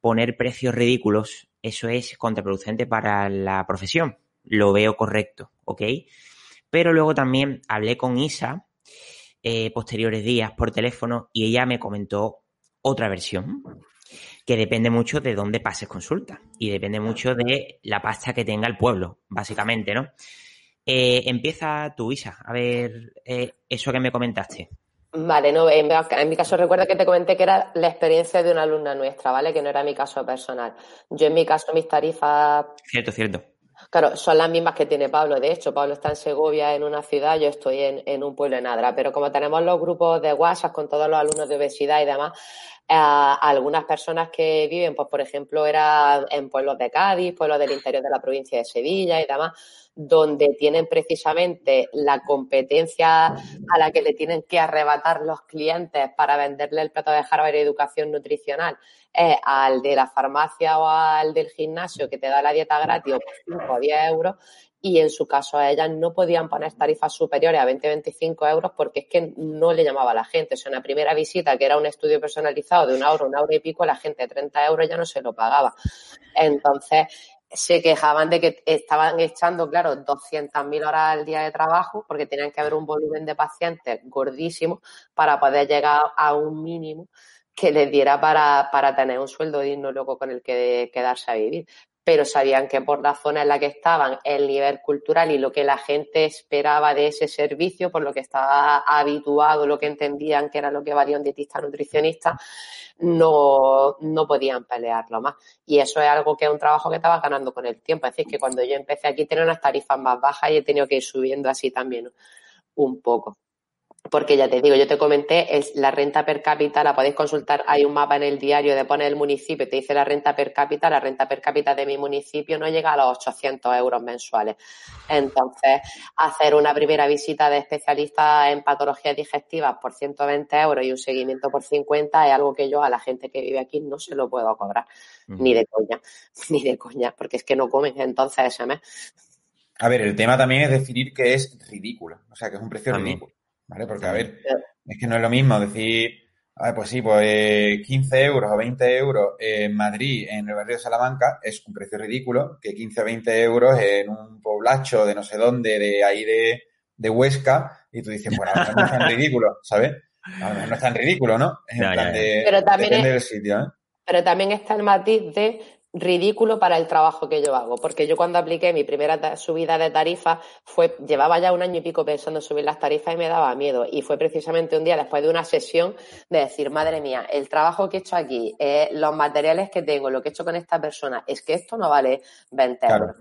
poner precios ridículos, eso es contraproducente para la profesión. Lo veo correcto, ¿ok? Pero luego también hablé con Isa eh, posteriores días por teléfono y ella me comentó otra versión que depende mucho de dónde pases consulta y depende mucho de la pasta que tenga el pueblo, básicamente, ¿no? Eh, empieza tú, Isa, a ver eh, eso que me comentaste. Vale, no, en, en, mi caso recuerda que te comenté que era la experiencia de una alumna nuestra, ¿vale? Que no era mi caso personal. Yo en mi caso mis tarifas... Cierto, cierto. Claro, son las mismas que tiene Pablo. De hecho, Pablo está en Segovia, en una ciudad, yo estoy en, un pueblo en Adra. Pero como tenemos los grupos de WhatsApp con todos los alumnos de obesidad y demás, eh, algunas personas que viven, pues por ejemplo, era en pueblos de Cádiz, pueblos del interior de la provincia de Sevilla y demás, donde tienen precisamente la competencia a la que le tienen que arrebatar los clientes para venderle el plato de Harvard de educación nutricional es al de la farmacia o al del gimnasio que te da la dieta gratis por 5 o 10 euros y en su caso a ellas no podían poner tarifas superiores a 20-25 euros porque es que no le llamaba a la gente. O sea, una primera visita que era un estudio personalizado de una hora, una hora y pico, la gente 30 euros ya no se lo pagaba. Entonces, se quejaban de que estaban echando, claro, 200.000 horas al día de trabajo porque tenían que haber un volumen de pacientes gordísimo para poder llegar a un mínimo que les diera para, para tener un sueldo digno luego con el que quedarse a vivir. Pero sabían que por la zona en la que estaban, el nivel cultural y lo que la gente esperaba de ese servicio, por lo que estaba habituado, lo que entendían que era lo que valía un dietista nutricionista, no, no podían pelearlo más. Y eso es algo que es un trabajo que estaba ganando con el tiempo. Es decir, que cuando yo empecé aquí tenía unas tarifas más bajas y he tenido que ir subiendo así también un poco. Porque ya te digo, yo te comenté, es la renta per cápita, la podéis consultar, hay un mapa en el diario de poner el municipio, te dice la renta per cápita, la renta per cápita de mi municipio no llega a los 800 euros mensuales. Entonces, hacer una primera visita de especialista en patologías digestivas por 120 euros y un seguimiento por 50 es algo que yo a la gente que vive aquí no se lo puedo cobrar, ni de coña, ni de coña, porque es que no comen entonces ese mes. A ver, el tema también es definir que es ridículo, o sea, que es un precio ridículo. ¿Vale? Porque, a ver, es que no es lo mismo decir, a ver, pues sí, pues 15 euros o 20 euros en Madrid, en el barrio de Salamanca, es un precio ridículo, que 15 o 20 euros en un poblacho de no sé dónde, de ahí de, de Huesca, y tú dices, bueno, no es tan ridículo, ¿sabes? no es tan ridículo, ¿no? Es en plan de, pero también del sitio, ¿eh? Pero también está el matiz de ridículo para el trabajo que yo hago, porque yo cuando apliqué mi primera subida de tarifa fue llevaba ya un año y pico pensando en subir las tarifas y me daba miedo y fue precisamente un día después de una sesión de decir, madre mía, el trabajo que he hecho aquí, eh, los materiales que tengo, lo que he hecho con esta persona, es que esto no vale 20 euros.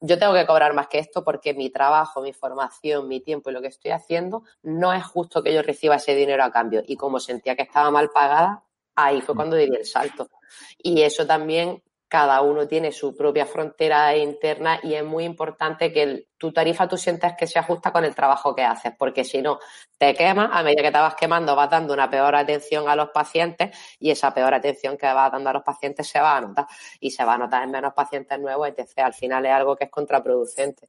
Yo tengo que cobrar más que esto porque mi trabajo, mi formación, mi tiempo y lo que estoy haciendo no es justo que yo reciba ese dinero a cambio y como sentía que estaba mal pagada, ahí fue mm. cuando di el salto. Y eso también cada uno tiene su propia frontera interna y es muy importante que tu tarifa tú sientas que se ajusta con el trabajo que haces, porque si no, te quemas, a medida que te vas quemando vas dando una peor atención a los pacientes y esa peor atención que vas dando a los pacientes se va a notar y se va a notar en menos pacientes nuevos, etc. Al final es algo que es contraproducente.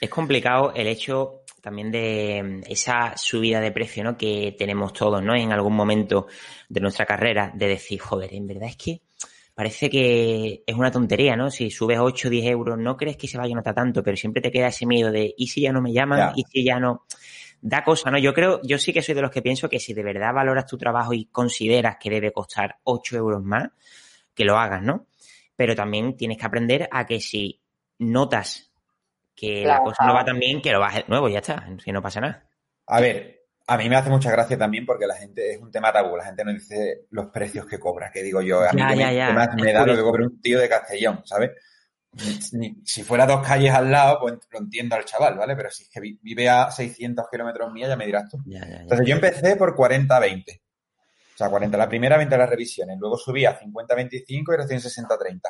Es complicado el hecho también de esa subida de precio ¿no? que tenemos todos ¿no? en algún momento de nuestra carrera, de decir, joder, en verdad es que parece que es una tontería, ¿no? Si subes 8 o 10 euros, no crees que se vaya a notar tanto, pero siempre te queda ese miedo de, ¿y si ya no me llaman? ¿Y si ya no? Da cosa, ¿no? Yo creo, yo sí que soy de los que pienso que si de verdad valoras tu trabajo y consideras que debe costar 8 euros más, que lo hagas, ¿no? Pero también tienes que aprender a que si notas que la cosa no va tan bien, que lo bajes de nuevo, ya está, si no pasa nada. A ver, a mí me hace mucha gracia también porque la gente es un tema tabú, la gente no dice los precios que cobra, que digo yo, a mí me, más me da lo que cobra un tío de Castellón, ¿sabes? Si fuera dos calles al lado, pues lo entiendo al chaval, ¿vale? Pero si es que vive a 600 kilómetros mía, ya me dirás tú. Entonces yo empecé por 40-20. O sea, 40 la primera, 20 las revisiones. Luego subí a 50-25 y recién 60-30,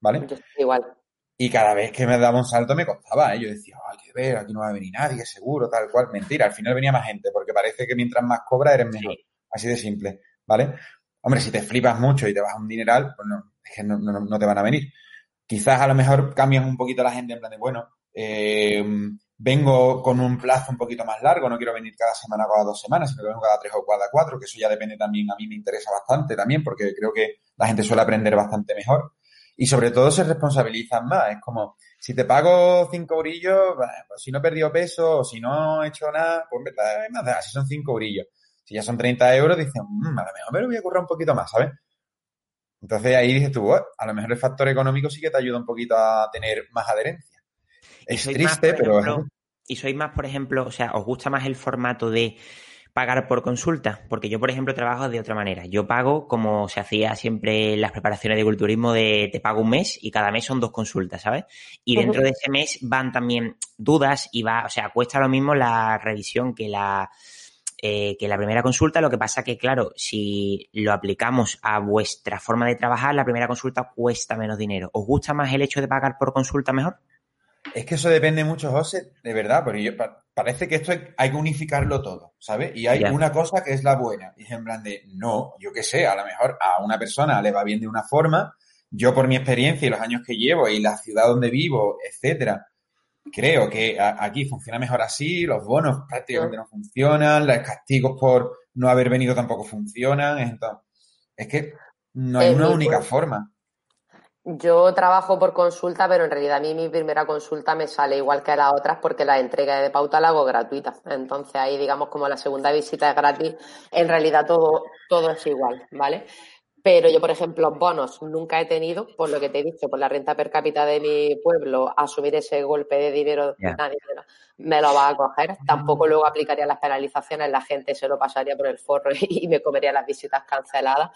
¿vale? igual. Y cada vez que me daba un salto me costaba, ¿eh? Yo decía, hay que ver, aquí no va a venir nadie, seguro, tal cual. Mentira, al final venía más gente, porque parece que mientras más cobra eres mejor. Así de simple, ¿vale? Hombre, si te flipas mucho y te vas a un dineral, pues no, es que no, no, te van a venir. Quizás a lo mejor cambias un poquito la gente en plan de, bueno, eh, vengo con un plazo un poquito más largo, no quiero venir cada semana o cada dos semanas, sino que vengo cada tres o cada cuatro, que eso ya depende también, a mí me interesa bastante también, porque creo que la gente suele aprender bastante mejor. Y sobre todo se responsabilizan más. Es como, si te pago cinco eurillos, pues si no he perdido peso o si no he hecho nada, pues nada, si son cinco eurillos. Si ya son 30 euros, dicen, mmm, a lo mejor me voy a currar un poquito más, ¿sabes? Entonces ahí dices tú, a lo mejor el factor económico sí que te ayuda un poquito a tener más adherencia. Es triste, pero... y sois más, por ejemplo, o sea, ¿os gusta más el formato de pagar por consulta, porque yo, por ejemplo, trabajo de otra manera. Yo pago como se hacía siempre en las preparaciones de culturismo de te pago un mes y cada mes son dos consultas, ¿sabes? Y dentro de ese mes van también dudas y va, o sea, cuesta lo mismo la revisión que la eh, que la primera consulta, lo que pasa que, claro, si lo aplicamos a vuestra forma de trabajar, la primera consulta cuesta menos dinero. ¿Os gusta más el hecho de pagar por consulta mejor? Es que eso depende mucho, José, de verdad, porque parece que esto hay, que unificarlo todo, ¿sabes? Y hay una cosa que es la buena. Y es en plan de, no, yo qué sé, a lo mejor a una persona le va bien de una forma, yo por mi experiencia y los años que llevo y la ciudad donde vivo, etcétera, creo que aquí funciona mejor así, los bonos prácticamente no funcionan, los castigos por no haber venido tampoco funcionan, entonces, es que no hay una única forma. Yo trabajo por consulta, pero en realidad a mí mi primera consulta me sale igual que a las otras porque la entrega de pauta la hago gratuita. Entonces ahí, digamos, como la segunda visita es gratis, en realidad todo, todo es igual, ¿vale? Pero yo, por ejemplo, bonos nunca he tenido, por lo que te he dicho, por la renta per cápita de mi pueblo, asumir ese golpe de dinero nadie me lo va a coger. Tampoco luego aplicaría las penalizaciones, la gente se lo pasaría por el forro y me comería las visitas canceladas.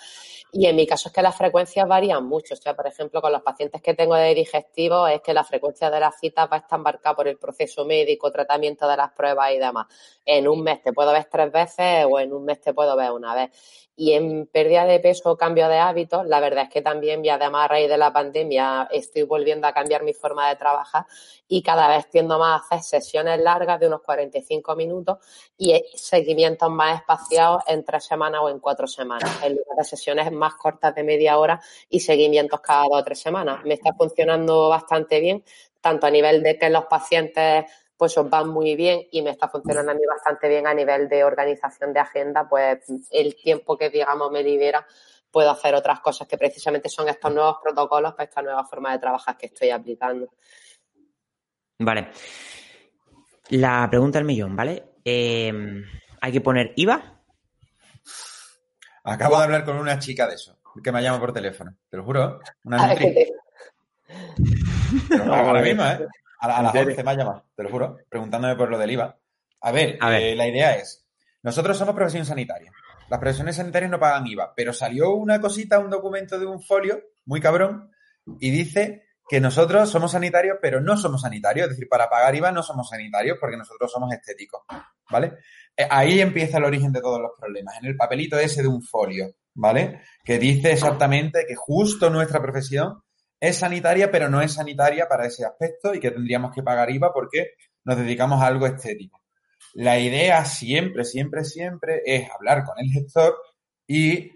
Y en mi caso es que las frecuencias varían mucho. O sea, por ejemplo, con los pacientes que tengo de digestivo es que la frecuencia de las citas va a estar marcada por el proceso médico, tratamiento de las pruebas y demás. En un mes te puedo ver tres veces o en un mes te puedo ver una vez. Y en pérdida de peso o cambio de hábitos, la verdad es que también, y además a raíz de la pandemia, estoy volviendo a cambiar mi forma de trabajar y cada vez tiendo más a hacer sesiones largas de unos 45 minutos y seguimientos más espaciados en tres semanas o en cuatro semanas, en lugar de sesiones más cortas de media hora y seguimientos cada dos o tres semanas. Me está funcionando bastante bien, tanto a nivel de que los pacientes pues os van muy bien y me está funcionando a mí bastante bien a nivel de organización de agenda, pues el tiempo que digamos me libera puedo hacer otras cosas que precisamente son estos nuevos protocolos para esta nueva forma de trabajar que estoy aplicando. Vale. La pregunta del millón, ¿vale? Em, ¿Hay que poner IVA? Acabo de hablar con una chica de eso, que me llama por teléfono, te lo juro. Una Nutri. ahora mismo, ¿eh? A, las 11 me ha llamado, te lo juro, preguntándome por lo del IVA. A ver, eh, la idea es, nosotros somos profesión sanitaria. Las profesiones sanitarias no pagan IVA, pero salió una cosita, un documento de un folio, muy cabrón, y dice que nosotros somos sanitarios, pero no somos sanitarios. Es decir, para pagar IVA no somos sanitarios porque nosotros somos estéticos, ¿vale? Eh, ahí empieza el origen de todos los problemas, en el papelito ese de un folio, ¿vale? Que dice exactamente que justo nuestra profesión es sanitaria, pero no es sanitaria para ese aspecto y que tendríamos que pagar IVA porque nos dedicamos a algo estético. La idea siempre, siempre, siempre es hablar con el gestor y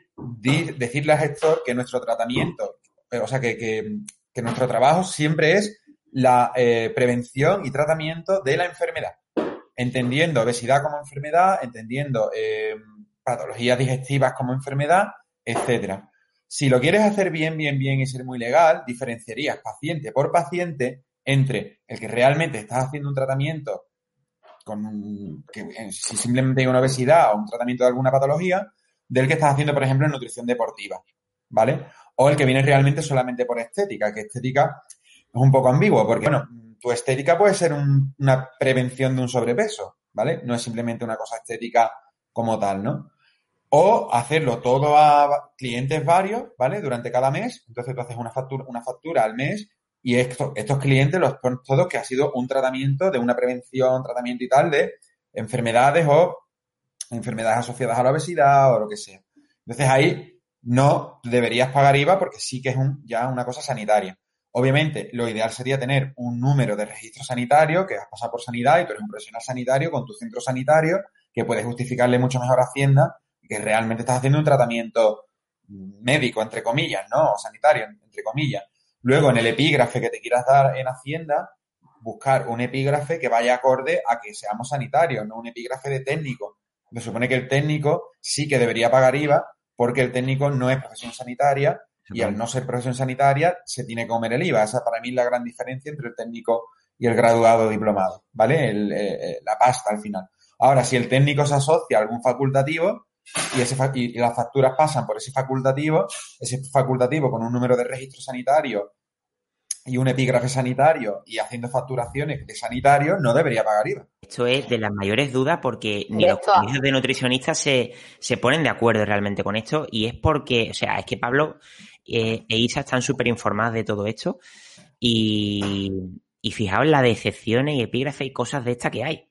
decirle al gestor que nuestro tratamiento, eh, o sea, que, nuestro trabajo siempre es la eh, prevención y tratamiento de la enfermedad, entendiendo obesidad como enfermedad, entendiendo eh, patologías digestivas como enfermedad, etcétera. Si lo quieres hacer bien, bien, bien y ser muy legal, diferenciarías paciente por paciente entre el que realmente estás haciendo un tratamiento con eh, si simplemente hay una obesidad o un tratamiento de alguna patología, del que estás haciendo, por ejemplo, en nutrición deportiva, ¿vale? O el que viene realmente solamente por estética, que estética es un poco ambiguo, porque, bueno, tu estética puede ser una prevención de un sobrepeso, ¿vale? No es simplemente una cosa estética como tal, ¿no? O hacerlo todo a clientes varios, ¿vale? Durante cada mes. Entonces tú haces una factura al mes y estos clientes los pones todos que ha sido un tratamiento de una prevención, tratamiento y tal de enfermedades o enfermedades asociadas a la obesidad o lo que sea. Entonces ahí no deberías pagar IVA porque sí que es un, ya una cosa sanitaria. Obviamente, lo ideal sería tener un número de registro sanitario que has pasado por sanidad y tú eres un profesional sanitario con tu centro sanitario que puede justificarle mucho mejor a Hacienda que realmente estás haciendo un tratamiento médico, entre comillas, ¿no? O sanitario, entre comillas. Luego, en el epígrafe que te quieras dar en Hacienda, buscar un epígrafe que vaya acorde a que seamos sanitarios, no un epígrafe de técnico. Se supone que el técnico sí que debería pagar IVA porque el técnico no es profesión sanitaria y al no ser profesión sanitaria se tiene que comer el IVA. Esa para mí es la gran diferencia entre el técnico y el graduado diplomado, ¿vale? Eh, eh, la pasta al final. Ahora, si el técnico se asocia a algún facultativo, y, ese, y, las facturas pasan por ese facultativo, ese facultativo con un número de registro sanitario y un epígrafe sanitario y haciendo facturaciones de sanitario, no debería pagar IVA. Esto es de las mayores dudas porque ni los colegios de nutricionistas se, se, ponen de acuerdo realmente con esto y es porque, o sea, es que Pablo eh, e Isa están súper informadas de todo esto y, y fijaos la decepciones y epígrafe y cosas de esta que hay.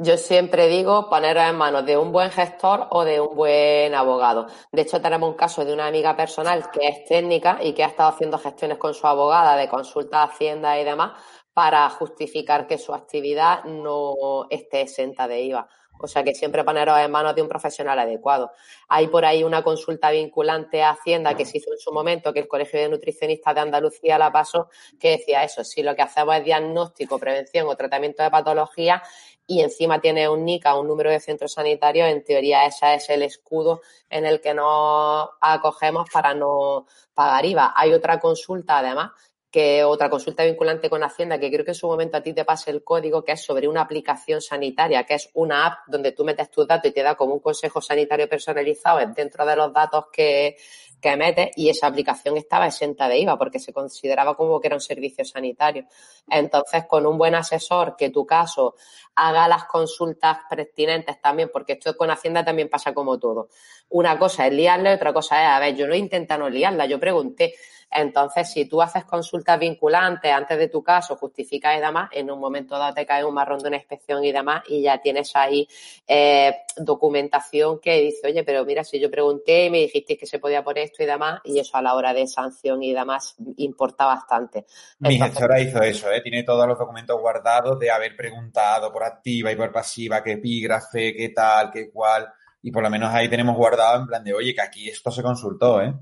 Yo siempre digo poneros en manos de un buen gestor o de un buen abogado. De hecho, tenemos un caso de una amiga personal que es técnica y que ha estado haciendo gestiones con su abogada de consulta Hacienda y demás para justificar que su actividad no esté exenta de IVA. O sea que siempre poneros en manos de un profesional adecuado. Hay por ahí una consulta vinculante a Hacienda que se hizo en su momento, que el Colegio de Nutricionistas de Andalucía la pasó, que decía eso, si lo que hacemos es diagnóstico, prevención o tratamiento de patología, y encima tiene un NICA, un número de centros sanitarios, en teoría ese es el escudo en el que nos acogemos para no pagar IVA. Hay otra consulta, además, que otra consulta vinculante con Hacienda, que creo que en su momento a ti te pase el código, que es sobre una aplicación sanitaria, que es una app donde tú metes tus datos y te da como un consejo sanitario personalizado dentro de los datos que, que metes y esa aplicación estaba exenta de IVA porque se consideraba como que era un servicio sanitario. Entonces, con un buen asesor que tu caso haga las consultas pertinentes también, porque esto con Hacienda también pasa como todo. Una cosa es liarla y otra cosa es, a ver, yo no intento no liarla, yo pregunté, entonces, si tú haces consultas vinculantes antes de tu caso, justificas y demás, en un momento dado te cae un marrón de una inspección y demás, y ya tienes ahí eh, documentación que dice, oye, pero mira, si yo pregunté y me dijiste que se podía por esto y demás, y eso a la hora de sanción y demás importa bastante. Mi gestora hizo eso, ¿eh? tiene todos los documentos guardados de haber preguntado por activa y por pasiva, qué epígrafe, qué tal, qué cual, y por lo menos ahí tenemos guardado en plan de, oye, que aquí esto se consultó, ¿eh?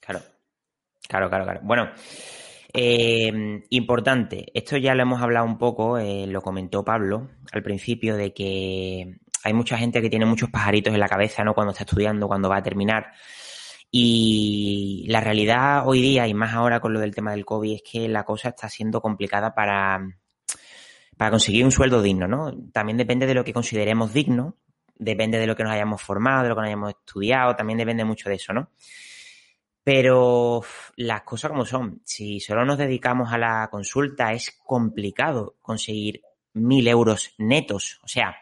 Claro. Claro, claro, claro. Bueno, eh, importante, esto ya lo hemos hablado un poco, eh, lo comentó Pablo al principio, de que hay mucha gente que tiene muchos pajaritos en la cabeza, ¿no? Cuando está estudiando, cuando va a terminar. Y la realidad hoy día, y más ahora con lo del tema del COVID, es que la cosa está siendo complicada para, para conseguir un sueldo digno, ¿no? También depende de lo que consideremos digno, depende de lo que nos hayamos formado, de lo que nos hayamos estudiado, también depende mucho de eso, ¿no? Pero las cosas como son, si solo nos dedicamos a la consulta, es complicado conseguir mil euros netos. O sea,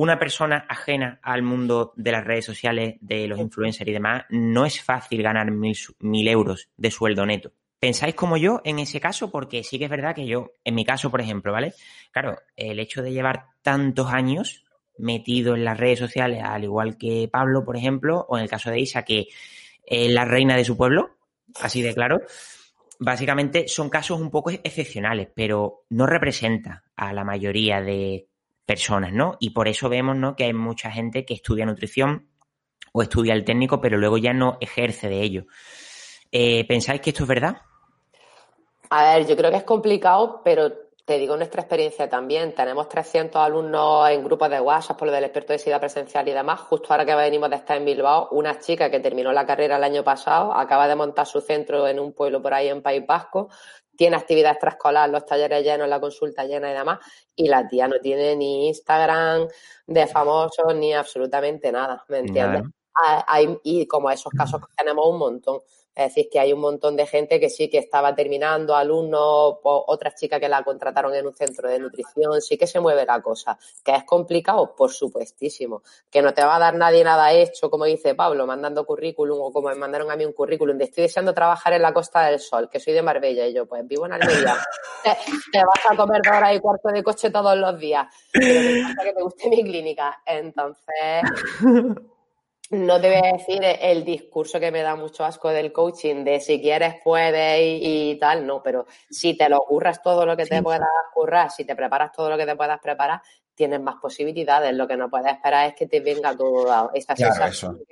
una persona ajena al mundo de las redes sociales, de los influencers y demás, no es fácil ganar mil, mil euros de sueldo neto. ¿Pensáis como yo en ese caso? Porque sí que es verdad que yo, en mi caso, por ejemplo, ¿vale? Claro, el hecho de llevar tantos años metido en las redes sociales, al igual que Pablo, por ejemplo, o en el caso de Isa, que eh, la reina de su pueblo, así de claro. Básicamente son casos un poco excepcionales, pero no representa a la mayoría de personas, ¿no? Y por eso vemos, ¿no? Que hay mucha gente que estudia nutrición o estudia el técnico, pero luego ya no ejerce de ello. Eh, ¿Pensáis que esto es verdad? A ver, yo creo que es complicado, pero te digo nuestra experiencia también. Tenemos 300 alumnos en grupos de WhatsApp por lo del experto de SIDA presencial y demás. Justo ahora que venimos de estar en Bilbao, una chica que terminó la carrera el año pasado, acaba de montar su centro en un pueblo por ahí en País Vasco, tiene actividad extraescolar, los talleres llenos, la consulta llena y demás, y la tía no tiene ni Instagram de famosos ni absolutamente nada, ¿me entiendes? y como esos casos tenemos un montón. Es decir, que hay un montón de gente que sí que estaba terminando, alumnos, otras chicas que la contrataron en un centro de nutrición, sí que se mueve la cosa. ¿Que es complicado? Por supuestísimo. Que no te va a dar nadie nada hecho, como dice Pablo, mandando currículum o como me mandaron a mí un currículum de estoy deseando trabajar en la Costa del Sol, que soy de Marbella y yo pues vivo en Almería. te, vas a comer dos horas y cuarto de coche todos los días. Pero me que te guste mi clínica. Entonces no te voy a decir el discurso que me da mucho asco del coaching, de si quieres puedes y, tal, no, pero si te lo curras todo lo que te puedas currar, si te preparas todo lo que te puedas preparar, tienes más posibilidades. Lo que no puedes esperar es que te venga todo dado. Esta sensación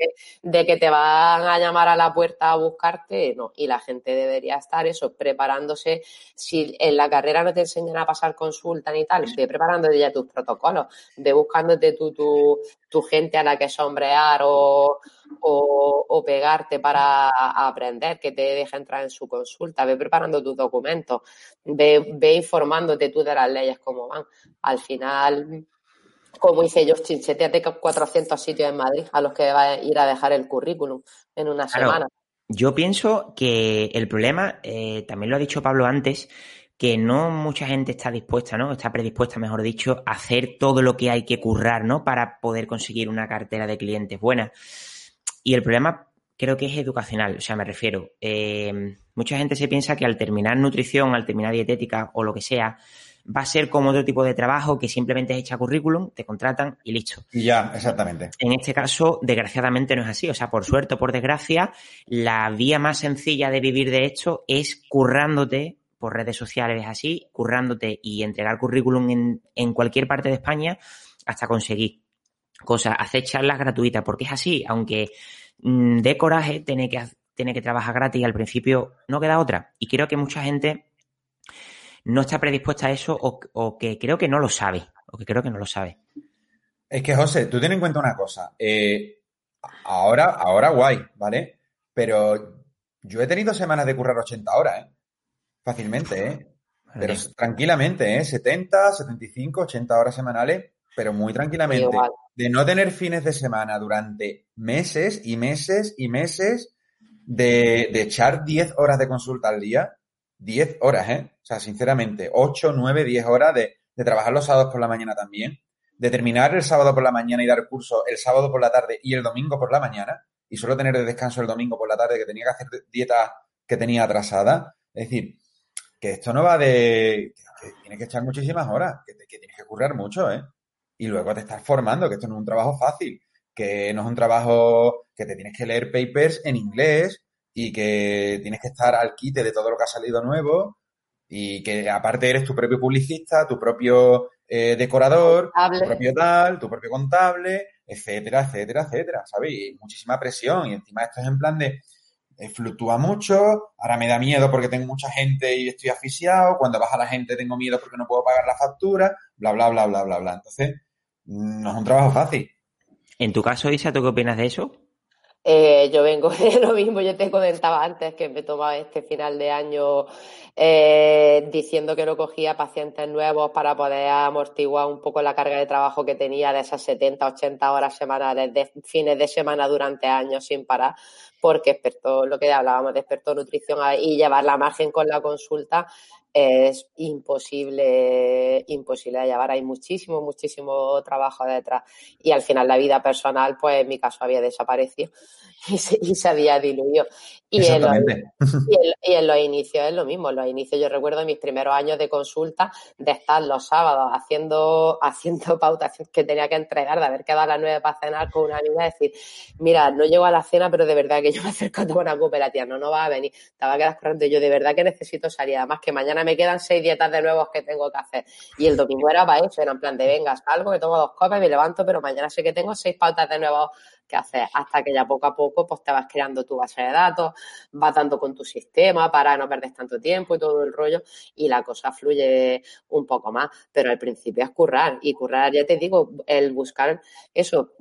de, que te van a llamar a la puerta a buscarte, no. Y la gente debería estar eso, preparándose. Si en la carrera no te enseñan a pasar consulta ni tal, ve preparándote ya tus protocolos, ve buscándote tu, tu, tu gente a la que sombrear o, o, pegarte para aprender, que te deje entrar en su consulta, ve preparando tus documentos, ve, ve informándote tú de las leyes como van. Al final, como hice yo, chincheteate 400 sitios en Madrid a los que va a ir a dejar el currículum en una semana. Yo pienso que el problema, eh, también lo ha dicho Pablo antes, que no mucha gente está dispuesta, ¿no? Está predispuesta, mejor dicho, a hacer todo lo que hay que currar, ¿no? Para poder conseguir una cartera de clientes buena. Y el problema creo que es educacional, o sea, me refiero, eh, mucha gente se piensa que al terminar nutrición, al terminar dietética o lo que sea, va a ser como otro tipo de trabajo que simplemente es hecha currículum, te contratan y listo. Ya, exactamente. En este caso, desgraciadamente no es así. O sea, por suerte o por desgracia, la vía más sencilla de vivir de esto es currándote por redes sociales así, currándote y entregar currículum en, en cualquier parte de España hasta conseguir cosas, hacer charlas gratuitas, porque es así, aunque mm, de coraje, tiene que, tiene que trabajar gratis al principio no queda otra. Y creo que mucha gente no está predispuesta a eso o, que creo que no lo sabe, o que creo que no lo sabe. Es que, José, tú ten en cuenta una cosa. Eh, ahora, ahora guay, ¿vale? Pero yo he tenido semanas de currar 80 horas, ¿eh? Fácilmente, ¿eh? Pero tranquilamente, ¿eh? 70, 75, 80 horas semanales pero muy tranquilamente, de no tener fines de semana durante meses y meses y meses de, echar 10 horas de consulta al día, 10 horas, ¿eh? O sea, sinceramente, 8, 9, 10 horas de, de trabajar los sábados por la mañana también, de terminar el sábado por la mañana y dar curso el sábado por la tarde y el domingo por la mañana, y solo tener de descanso el domingo por la tarde que tenía que hacer dieta que tenía atrasada. Es decir, que esto no va de... que tienes que echar muchísimas horas, que, que tienes que currar mucho, ¿eh? Y luego te estás formando, que esto no es un trabajo fácil, que no es un trabajo que te tienes que leer papers en inglés y que tienes que estar al quite de todo lo que ha salido nuevo y que aparte eres tu propio publicista, tu propio eh, decorador, tu propio tal, tu propio contable, etcétera, etcétera, etcétera, ¿sabes? Y muchísima presión y encima esto es en plan de eh, fluctúa mucho, ahora me da miedo porque tengo mucha gente y estoy asfixiado, cuando baja la gente tengo miedo porque no puedo pagar la factura, bla, bla, bla, bla, bla, bla. Entonces, no es un trabajo fácil. En tu caso, Isa, ¿tú qué opinas de eso? Eh, yo vengo de lo mismo, yo te comentaba antes que me tomaba este final de año eh, diciendo que no cogía pacientes nuevos para poder amortiguar un poco la carga de trabajo que tenía de esas 70, 80 horas semanales de fines de semana durante años sin parar, porque experto, lo que hablábamos de experto nutrición y llevar la margen con la consulta es imposible, imposible de llevar. Hay muchísimo, muchísimo trabajo detrás. Y al final la vida personal, pues en mi caso había desaparecido y se, y se había diluido. Y en, los, y, en, los inicios es lo mismo. En los inicios yo recuerdo mis primeros años de consulta de estar los sábados haciendo, haciendo pautas que tenía que entregar, de haber quedado a las nueve para cenar con una amiga y decir, mira, no llego a la cena, pero de verdad que yo me acerco a tomar una cooperativa, no, no va a venir. Estaba a quedar corriendo y yo de verdad que necesito salir. Además que mañana me quedan seis dietas de nuevos que tengo que hacer. Y el domingo era para eso, era en plan de venga, salgo, que tomo dos copas, me levanto, pero mañana sé que tengo seis pautas de nuevos que hacer hasta que ya poco a poco pues te vas creando tu base de datos, vas dando con tu sistema para no perder tanto tiempo y todo el rollo y la cosa fluye un poco más, pero al principio es currar y currar, ya te digo, el buscar eso,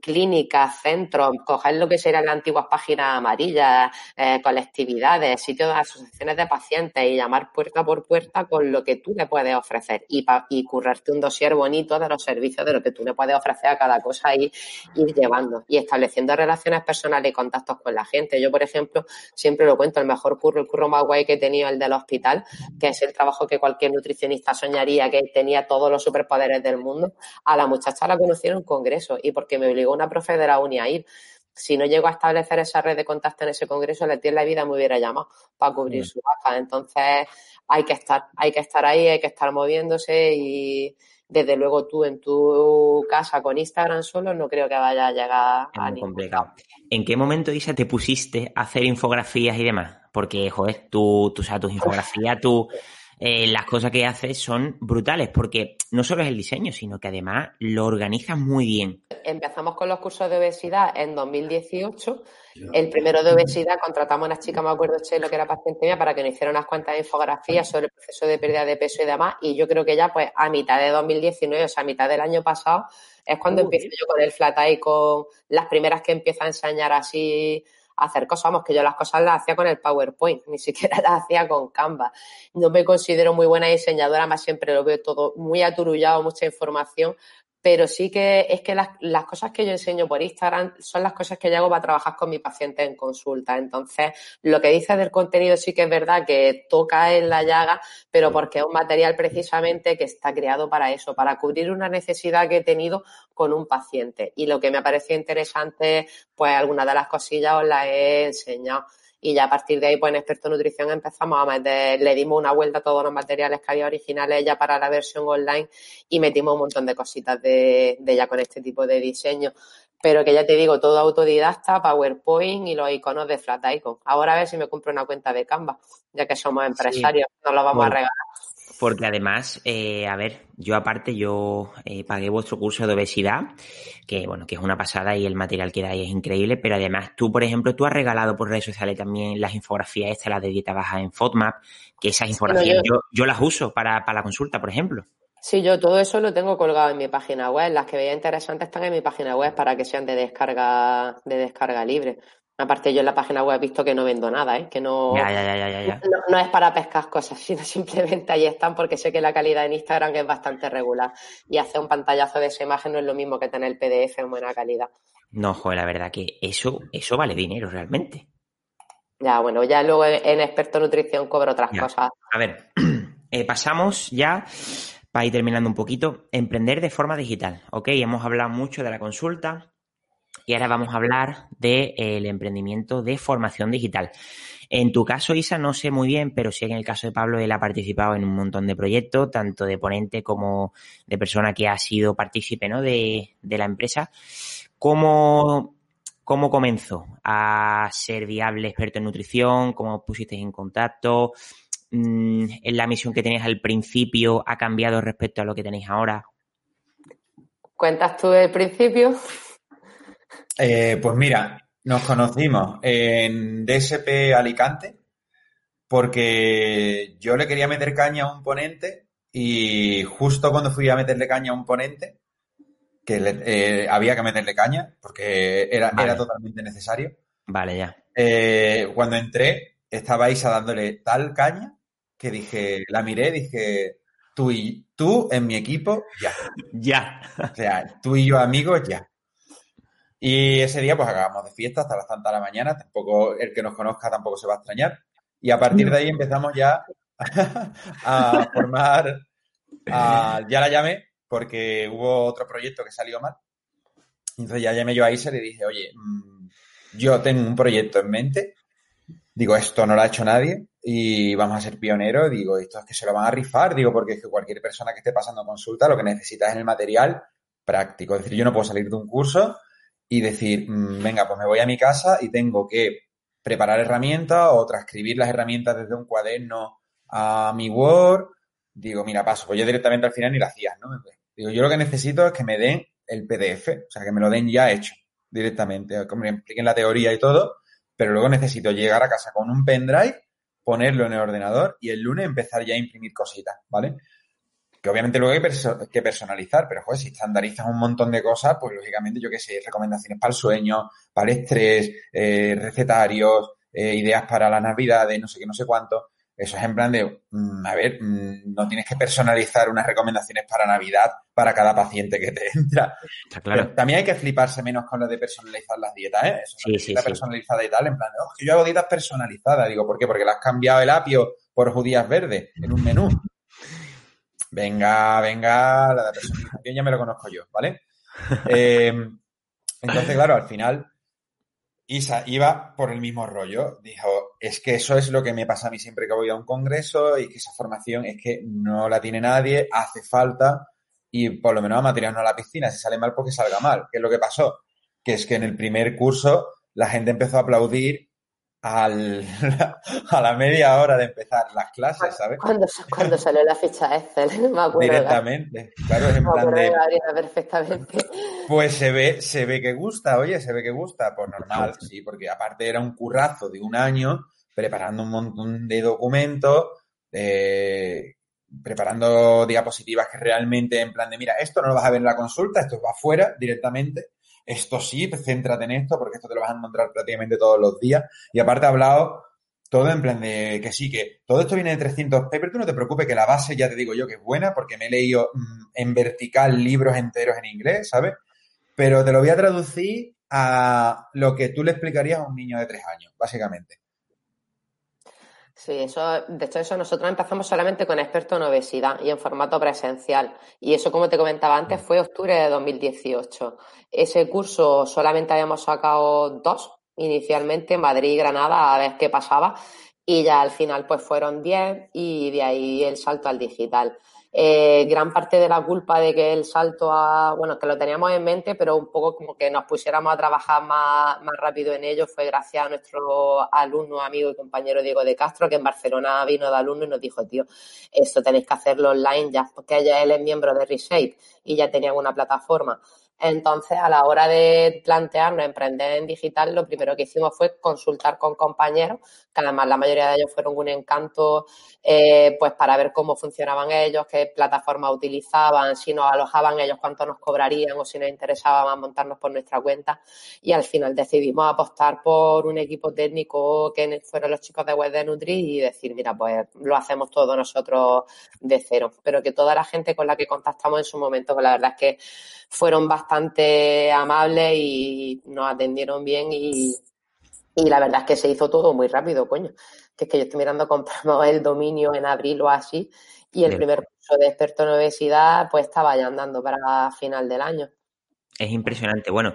clínicas, centros, coger lo que serían las antiguas páginas amarillas, eh, colectividades, sitios de asociaciones de pacientes y llamar puerta por puerta con lo que tú le puedes ofrecer y, y currarte un dossier bonito de los servicios de lo que tú le puedes ofrecer a cada cosa y ir llevando y estableciendo relaciones personales y contactos con la gente. Yo, por ejemplo, siempre lo cuento, el mejor curro, el curro más guay que he tenido, el del hospital, que es el trabajo que cualquier nutricionista soñaría, que tenía todos los superpoderes del mundo. A la muchacha la conocí en un congreso y porque me obligó una profe de la uni a ir. Si no llego a establecer esa red de contacto en ese congreso, le tiene la vida me hubiera llamado para cubrir su baja. Entonces, hay que estar, hay que estar ahí, hay que estar moviéndose y desde luego tú en tu casa con Instagram solo no creo que vaya a llegar a muy complicado. ¿En qué momento, Isa, te pusiste a hacer infografías y demás? Porque, joder, tú, tú o tus infografías, tú eh, las cosas que haces son brutales, porque no solo es el diseño, sino que además lo organizas muy bien. Empezamos con los cursos de obesidad en 2018. El primero de obesidad contratamos a una chica, me acuerdo, lo que era paciente mía, para que nos hiciera unas cuantas infografías sobre el proceso de pérdida de peso y demás. Y yo creo que ya, pues, a mitad de 2019, o sea, a mitad del año pasado, es cuando empiezo yo con el flat eye, con las primeras que empiezo a enseñar así hacer cosas. Vamos, que yo las cosas las hacía con el PowerPoint, ni siquiera las hacía con Canva. No me considero muy buena diseñadora, más siempre lo veo todo muy aturullado, mucha información, pero sí que es que las, las, cosas que yo enseño por Instagram son las cosas que yo hago para trabajar con mi paciente en consulta. Entonces, lo que dices del contenido sí que es verdad que toca en la llaga, pero porque es un material precisamente que está creado para eso, para cubrir una necesidad que he tenido con un paciente. Y lo que me ha parecido interesante, pues algunas de las cosillas os las he enseñado y ya a partir de ahí, pues en Experto Nutrición empezamos a meter, le dimos una vuelta a todos los materiales que había originales ya para la versión online y metimos un montón de cositas de, de ya con este tipo de diseño. Pero que ya te digo, todo autodidacta, PowerPoint y los iconos de Flat Icon. Ahora a ver si me compro una cuenta de Canva, ya que somos empresarios, nos lo vamos a regalar. Porque además, eh, a ver, yo aparte, yo eh, pagué vuestro curso de obesidad, que bueno, que es una pasada y el material que dais es increíble, pero además tú, por ejemplo, tú has regalado por redes sociales también las infografías estas, las de dieta baja en FODMAP, que esas infografías yo, yo, las uso para, para la consulta, por ejemplo. Sí, yo todo eso lo tengo colgado en mi página web. Las que veía interesantes están en mi página web para que sean de descarga, de descarga libre. Aparte, yo en la página web he visto que no vendo nada, ¿eh? que no, no, es para pescar cosas, sino simplemente ahí están porque sé que la calidad en Instagram es bastante regular y hacer un pantallazo de esa imagen no es lo mismo que tener el PDF en buena calidad. No, joder, la verdad que eso, eso vale dinero realmente. Ya, bueno, ya luego en, experto nutrición cobro otras cosas. A ver, eh, pasamos ya para ir terminando un poquito, emprender de forma digital. Ok, hemos hablado mucho de la consulta y ahora vamos a hablar del emprendimiento de formación digital. En tu caso, Isa, no sé muy bien, pero sí que en el caso de Pablo, él ha participado en un montón de proyectos, tanto de ponente como de persona que ha sido partícipe de, de la empresa. ¿Cómo, ¿Cómo comenzó a ser viable experto en nutrición? ¿Cómo pusisteis en contacto? Mm, ¿En la misión que tenías al principio ha cambiado respecto a lo que tenéis ahora? ¿Cuentas tú el principio? Eh, pues mira, nos conocimos en DSP Alicante porque yo le quería meter caña a un ponente y justo cuando fui a meterle caña a un ponente, que eh, había que meterle caña porque era, era totalmente necesario. Vale, ya. Eh, cuando entré, estaba Isa dándole tal caña que dije, la miré, dije, tú y tú en mi equipo, ya. Ya. O sea, tú y yo amigos, ya. Y ese día pues acabamos de fiesta hasta las tantas de la mañana, tampoco el que nos conozca tampoco se va a extrañar. Y a partir de ahí empezamos ya a formar, ya la llamé porque hubo otro proyecto que salió mal. Entonces ya llamé yo a Isa y le dije, oye, mm, yo tengo un proyecto en mente, digo, esto no lo ha hecho nadie y vamos a ser pioneros, digo, esto es que se lo van a rifar, digo, porque es que cualquier persona que esté pasando consulta lo que necesita es el material práctico. Es decir, yo no puedo salir de un curso y decir, mm, venga, pues me voy a mi casa y tengo que preparar herramientas o transcribir las herramientas desde un cuaderno a mi Word. Digo, mira, paso, pues yo directamente al final ni lo hacías, ¿no? Digo, yo lo que necesito es que me den el PDF, o sea, que me lo den ya hecho directamente, que me expliquen la teoría y todo, pero luego necesito llegar a casa con un pendrive, ponerlo en el ordenador y el lunes empezar ya a imprimir cositas, ¿vale? Que obviamente luego hay que personalizar, pero joder, si estandarizas un montón de cosas, pues lógicamente, yo qué sé, recomendaciones para el sueño, para el estrés, eh, recetarios, eh, ideas para las navidades, no sé qué, no sé cuánto. Eso es en plan de, mm, a ver, mm, no tienes que personalizar unas recomendaciones para Navidad para cada paciente que te entra. claro. también hay que fliparse menos con lo de personalizar las dietas, ¿eh? Eso, sí, sí, personalizada y tal, en plan oh, que yo hago dietas personalizadas. Digo, ¿por qué? Porque le has cambiado el apio por judías verdes en un menú. Venga, venga, la de personalización ya me lo conozco yo, ¿vale? Eh, entonces, claro, al final Isa iba por el mismo rollo. Dijo, es que eso es lo que me pasa a mí siempre que voy a un congreso y que esa formación es que no la tiene nadie, hace falta y por lo menos a material no a la piscina. Si sale mal, porque salga mal. ¿Qué es lo que pasó? Que es que en el primer curso la gente empezó a aplaudir al, a la media hora de empezar las clases, ¿sabes? Cuando, cuando salió la ficha Excel, me acuerdo. Directamente, claro, es en plan de... perfectamente. Pues se ve, se ve que gusta, oye, se ve que gusta, pues normal, sí, porque aparte era un currazo de un año preparando un montón de documentos, eh, preparando diapositivas que realmente en plan de, mira, esto no lo vas a ver en la consulta, esto va afuera directamente, esto sí, céntrate en esto porque esto te lo vas a encontrar prácticamente todos los días. Y aparte ha hablado todo en plan de que sí, que todo esto viene de 300 papers, tú no te preocupes que la base ya te digo yo que es buena porque me he leído mm, en vertical libros enteros en inglés, ¿sabes? Pero te lo voy a traducir a lo que tú le explicarías a un niño de tres años, básicamente. Sí, eso, de hecho, eso nosotros empezamos solamente con expertos en obesidad y en formato presencial. Y eso, como te comentaba antes, fue octubre de 2018. Ese curso solamente habíamos sacado dos inicialmente, Madrid y Granada, a ver qué pasaba. Y ya al final, pues fueron diez y de ahí el salto al digital. Eh, gran parte de la culpa de que el salto a, bueno, que lo teníamos en mente, pero un poco como que nos pusiéramos a trabajar más, más rápido en ello fue gracias a nuestro alumno, amigo y compañero Diego de Castro, que en Barcelona vino de alumno y nos dijo, tío, esto tenéis que hacerlo online ya, porque ella él es miembro de Reshape y ya tenían una plataforma. Entonces, a la hora de plantearnos emprender en digital, lo primero que hicimos fue consultar con compañeros, que además la mayoría de ellos fueron un encanto, eh, pues para ver cómo funcionaban ellos, qué plataforma utilizaban, si nos alojaban ellos, cuánto nos cobrarían o si nos interesaba montarnos por nuestra cuenta. Y al final decidimos apostar por un equipo técnico que fueron los chicos de Web de Nutri y decir, mira, pues lo hacemos todo nosotros de cero. Pero que toda la gente con la que contactamos en su momento, pues la verdad es que fueron bastante amables y nos atendieron bien y, Y la verdad es que se hizo todo muy rápido, coño. Que es que yo estoy mirando, compramos el dominio en abril o así, y el primer curso de experto en obesidad, pues estaba ya andando para final del año. Es impresionante. Bueno,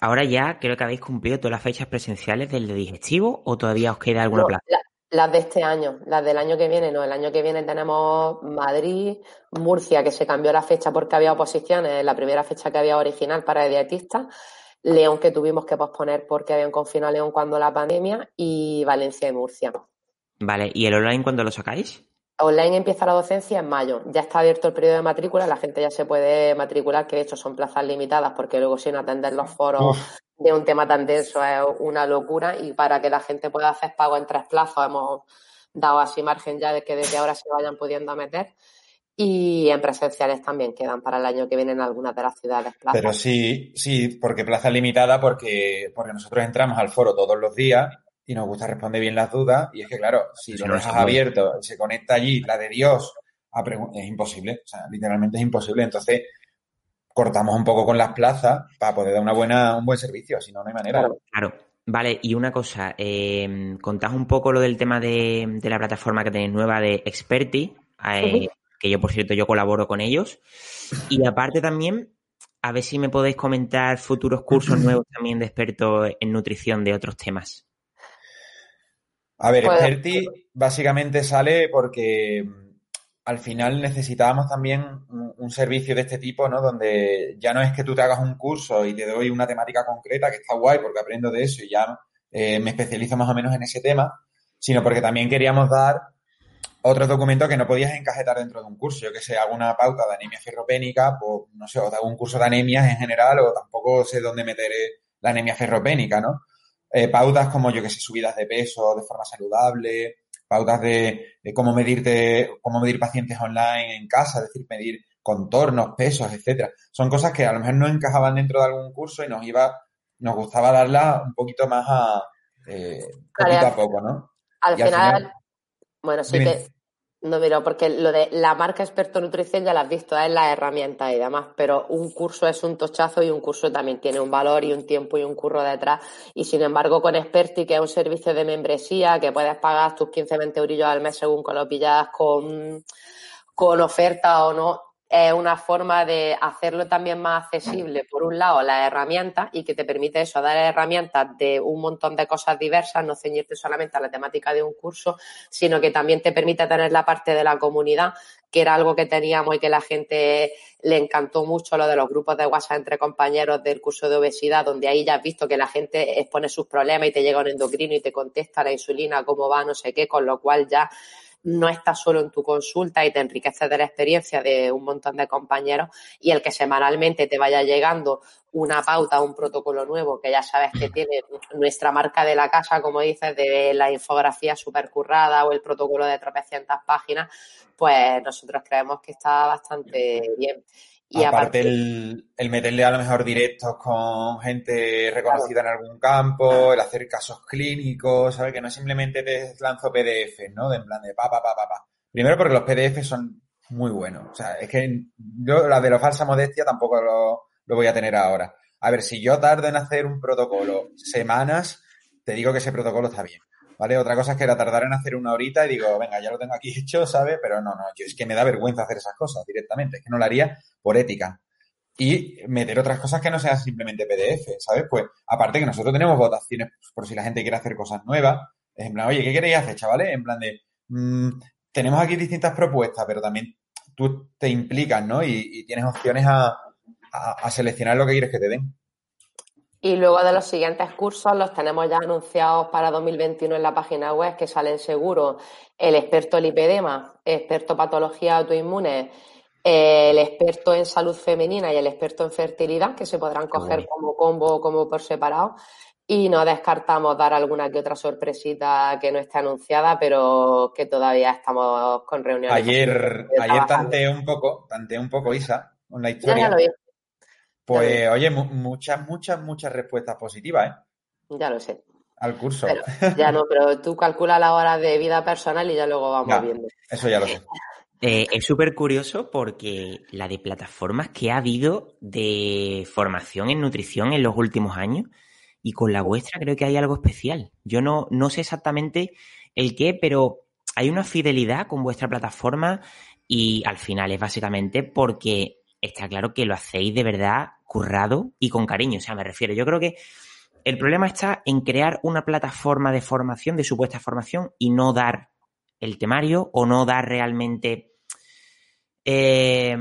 ahora ya creo que habéis cumplido todas las fechas presenciales del de digestivo o todavía os queda alguna plaza. Las de este año, las del año que viene, no. El año que viene tenemos Madrid, Murcia, que se cambió la fecha porque había oposiciones, la primera fecha que había original para dietistas. León, que tuvimos que posponer porque habían confinado a León cuando la pandemia, y Valencia y Murcia. Vale, ¿y el online cuándo lo sacáis? Online empieza la docencia en mayo. Ya está abierto el periodo de matrícula, la gente ya se puede matricular, que de hecho son plazas limitadas, porque luego sin atender los foros de un tema tan denso es una locura. Y para que la gente pueda hacer pago en tres plazos, hemos dado así margen ya de que desde ahora se vayan pudiendo meter. Y en presenciales también quedan para el año que viene en algunas de las ciudades plazas. Pero sí, sí, porque plaza limitada, porque, porque nosotros entramos al foro todos los días y nos gusta responder bien las dudas. Y es que, claro, si lo dejas abierto, se conecta allí la de Dios, es imposible, o sea, literalmente es imposible. Entonces, cortamos un poco con las plazas para poder dar una buena, un buen servicio, si no, no hay manera. Claro. Vale, y una cosa, eh, contad un poco lo del tema de, la plataforma que tenéis nueva de Experti, eh, que yo, por cierto, yo colaboro con ellos. Y aparte también, a ver si me podéis comentar futuros cursos nuevos también de expertos en nutrición de otros temas. A ver, pues, Experti básicamente sale porque mm, al final necesitábamos también un, servicio de este tipo, ¿no? Donde ya no es que tú te hagas un curso y te doy una temática concreta, que está guay porque aprendo de eso y ya eh, me especializo más o menos en ese tema, sino porque también queríamos dar otros documentos que no podías encajetar dentro de un curso. Yo que sé, alguna pauta de anemia ferropénica, pues no sé, o hago un curso de anemias en general o tampoco sé dónde meter la anemia ferropénica, ¿no? Eh, pautas como, yo que sé, subidas de peso de forma saludable, pautas de, cómo medirte, cómo medir pacientes online en casa, es decir, medir contornos, pesos, etcétera. Son cosas que a lo mejor no encajaban dentro de algún curso y nos iba, nos gustaba darla un poquito más a eh, poquito a poco, ¿no? Al, final, bueno, sí que no, miro, porque lo de la marca experto nutrición ya la has visto, es la herramienta y demás, pero un curso es un tochazo y un curso también tiene un valor y un tiempo y un curro detrás. Y sin embargo, con Experti, que es un servicio de membresía, que puedes pagar tus 15, 20 eurillos al mes según con lo pillas con, con oferta o no, es una forma de hacerlo también más accesible, por un lado, las herramientas y que te permite eso, dar herramientas de un montón de cosas diversas, no ceñirte solamente a la temática de un curso, sino que también te permite tener la parte de la comunidad, que era algo que teníamos y que la gente le encantó mucho, lo de los grupos de WhatsApp entre compañeros del curso de obesidad, donde ahí ya has visto que la gente expone sus problemas y te llega un endocrino y te contesta la insulina, cómo va, no sé qué, con lo cual ya no estás solo en tu consulta y te enriqueces de la experiencia de un montón de compañeros y el que semanalmente te vaya llegando una pauta, un protocolo nuevo que ya sabes que tiene nuestra marca de la casa, como dices, de la infografía super currada o el protocolo de tropecientas páginas, pues nosotros creemos que está bastante bien. Y aparte, el, meterle a lo mejor directos con gente reconocida en algún campo, el hacer casos clínicos, ¿sabes? Que no simplemente te lanzo PDF, ¿no? De en plan de pa, pa, pa, pa, pa. Primero porque los PDF son muy buenos. O sea, es que yo la de la falsa modestia tampoco lo, lo voy a tener ahora. A ver, si yo tardo en hacer un protocolo semanas, te digo que ese protocolo está bien. ¿Vale? Otra cosa es que era tardar en hacer una horita y digo, venga, ya lo tengo aquí hecho, ¿sabes? Pero no, no, es que me da vergüenza hacer esas cosas directamente, es que no lo haría por ética. Y meter otras cosas que no sean simplemente PDF, ¿sabes? Pues aparte que nosotros tenemos votaciones por si la gente quiere hacer cosas nuevas, es en plan, oye, ¿qué queréis hacer, chavales? En plan de, mm, tenemos aquí distintas propuestas, pero también tú te implicas, ¿no? Y, tienes opciones a, a seleccionar lo que quieres que te den. Y luego de los siguientes cursos los tenemos ya anunciados para 2021 en la página web que salen seguro el experto lipedema, experto patología autoinmune, el experto en salud femenina y el experto en fertilidad, que se podrán coger como combo o como por separado. Y no descartamos dar alguna que otra sorpresita que no esté anunciada, pero que todavía estamos con reuniones. Ayer, ayer tanteé un poco, tanteé un poco, Isa, con la historia. Pues oye, muchas, muchas, muchas respuestas positivas, ¿eh? Ya lo sé. Al curso. ya no, pero tú calcula la hora de vida personal y ya luego vamos viendo. Eso ya lo sé. Eh, es súper curioso porque la de plataformas que ha habido de formación en nutrición en los últimos años y con la vuestra creo que hay algo especial. Yo no, no sé exactamente el qué, pero hay una fidelidad con vuestra plataforma y al final es básicamente porque está claro que lo hacéis de verdad currado y con cariño. O sea, me refiero, yo creo que el problema está en crear una plataforma de formación, de supuesta formación, y no dar el temario o no dar realmente eh,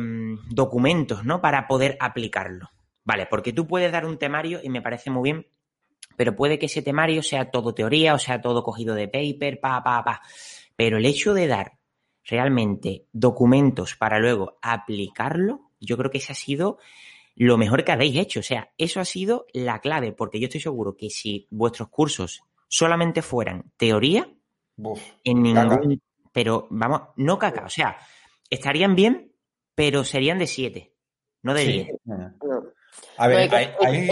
documentos, ¿no? Para poder aplicarlo. Vale, porque tú puedes dar un temario y me parece muy bien, pero puede que ese temario sea todo teoría o sea todo cogido de paper, pa, pa, pa. Pero el hecho de dar realmente documentos para luego aplicarlo, yo creo que ese ha sido lo mejor que habéis hecho. O sea, eso ha sido la clave, porque yo estoy seguro que si vuestros cursos solamente fueran teoría, en ningún... Pero vamos, no caca, o sea, estarían bien, pero serían de 7, no de 10. A ver, hay,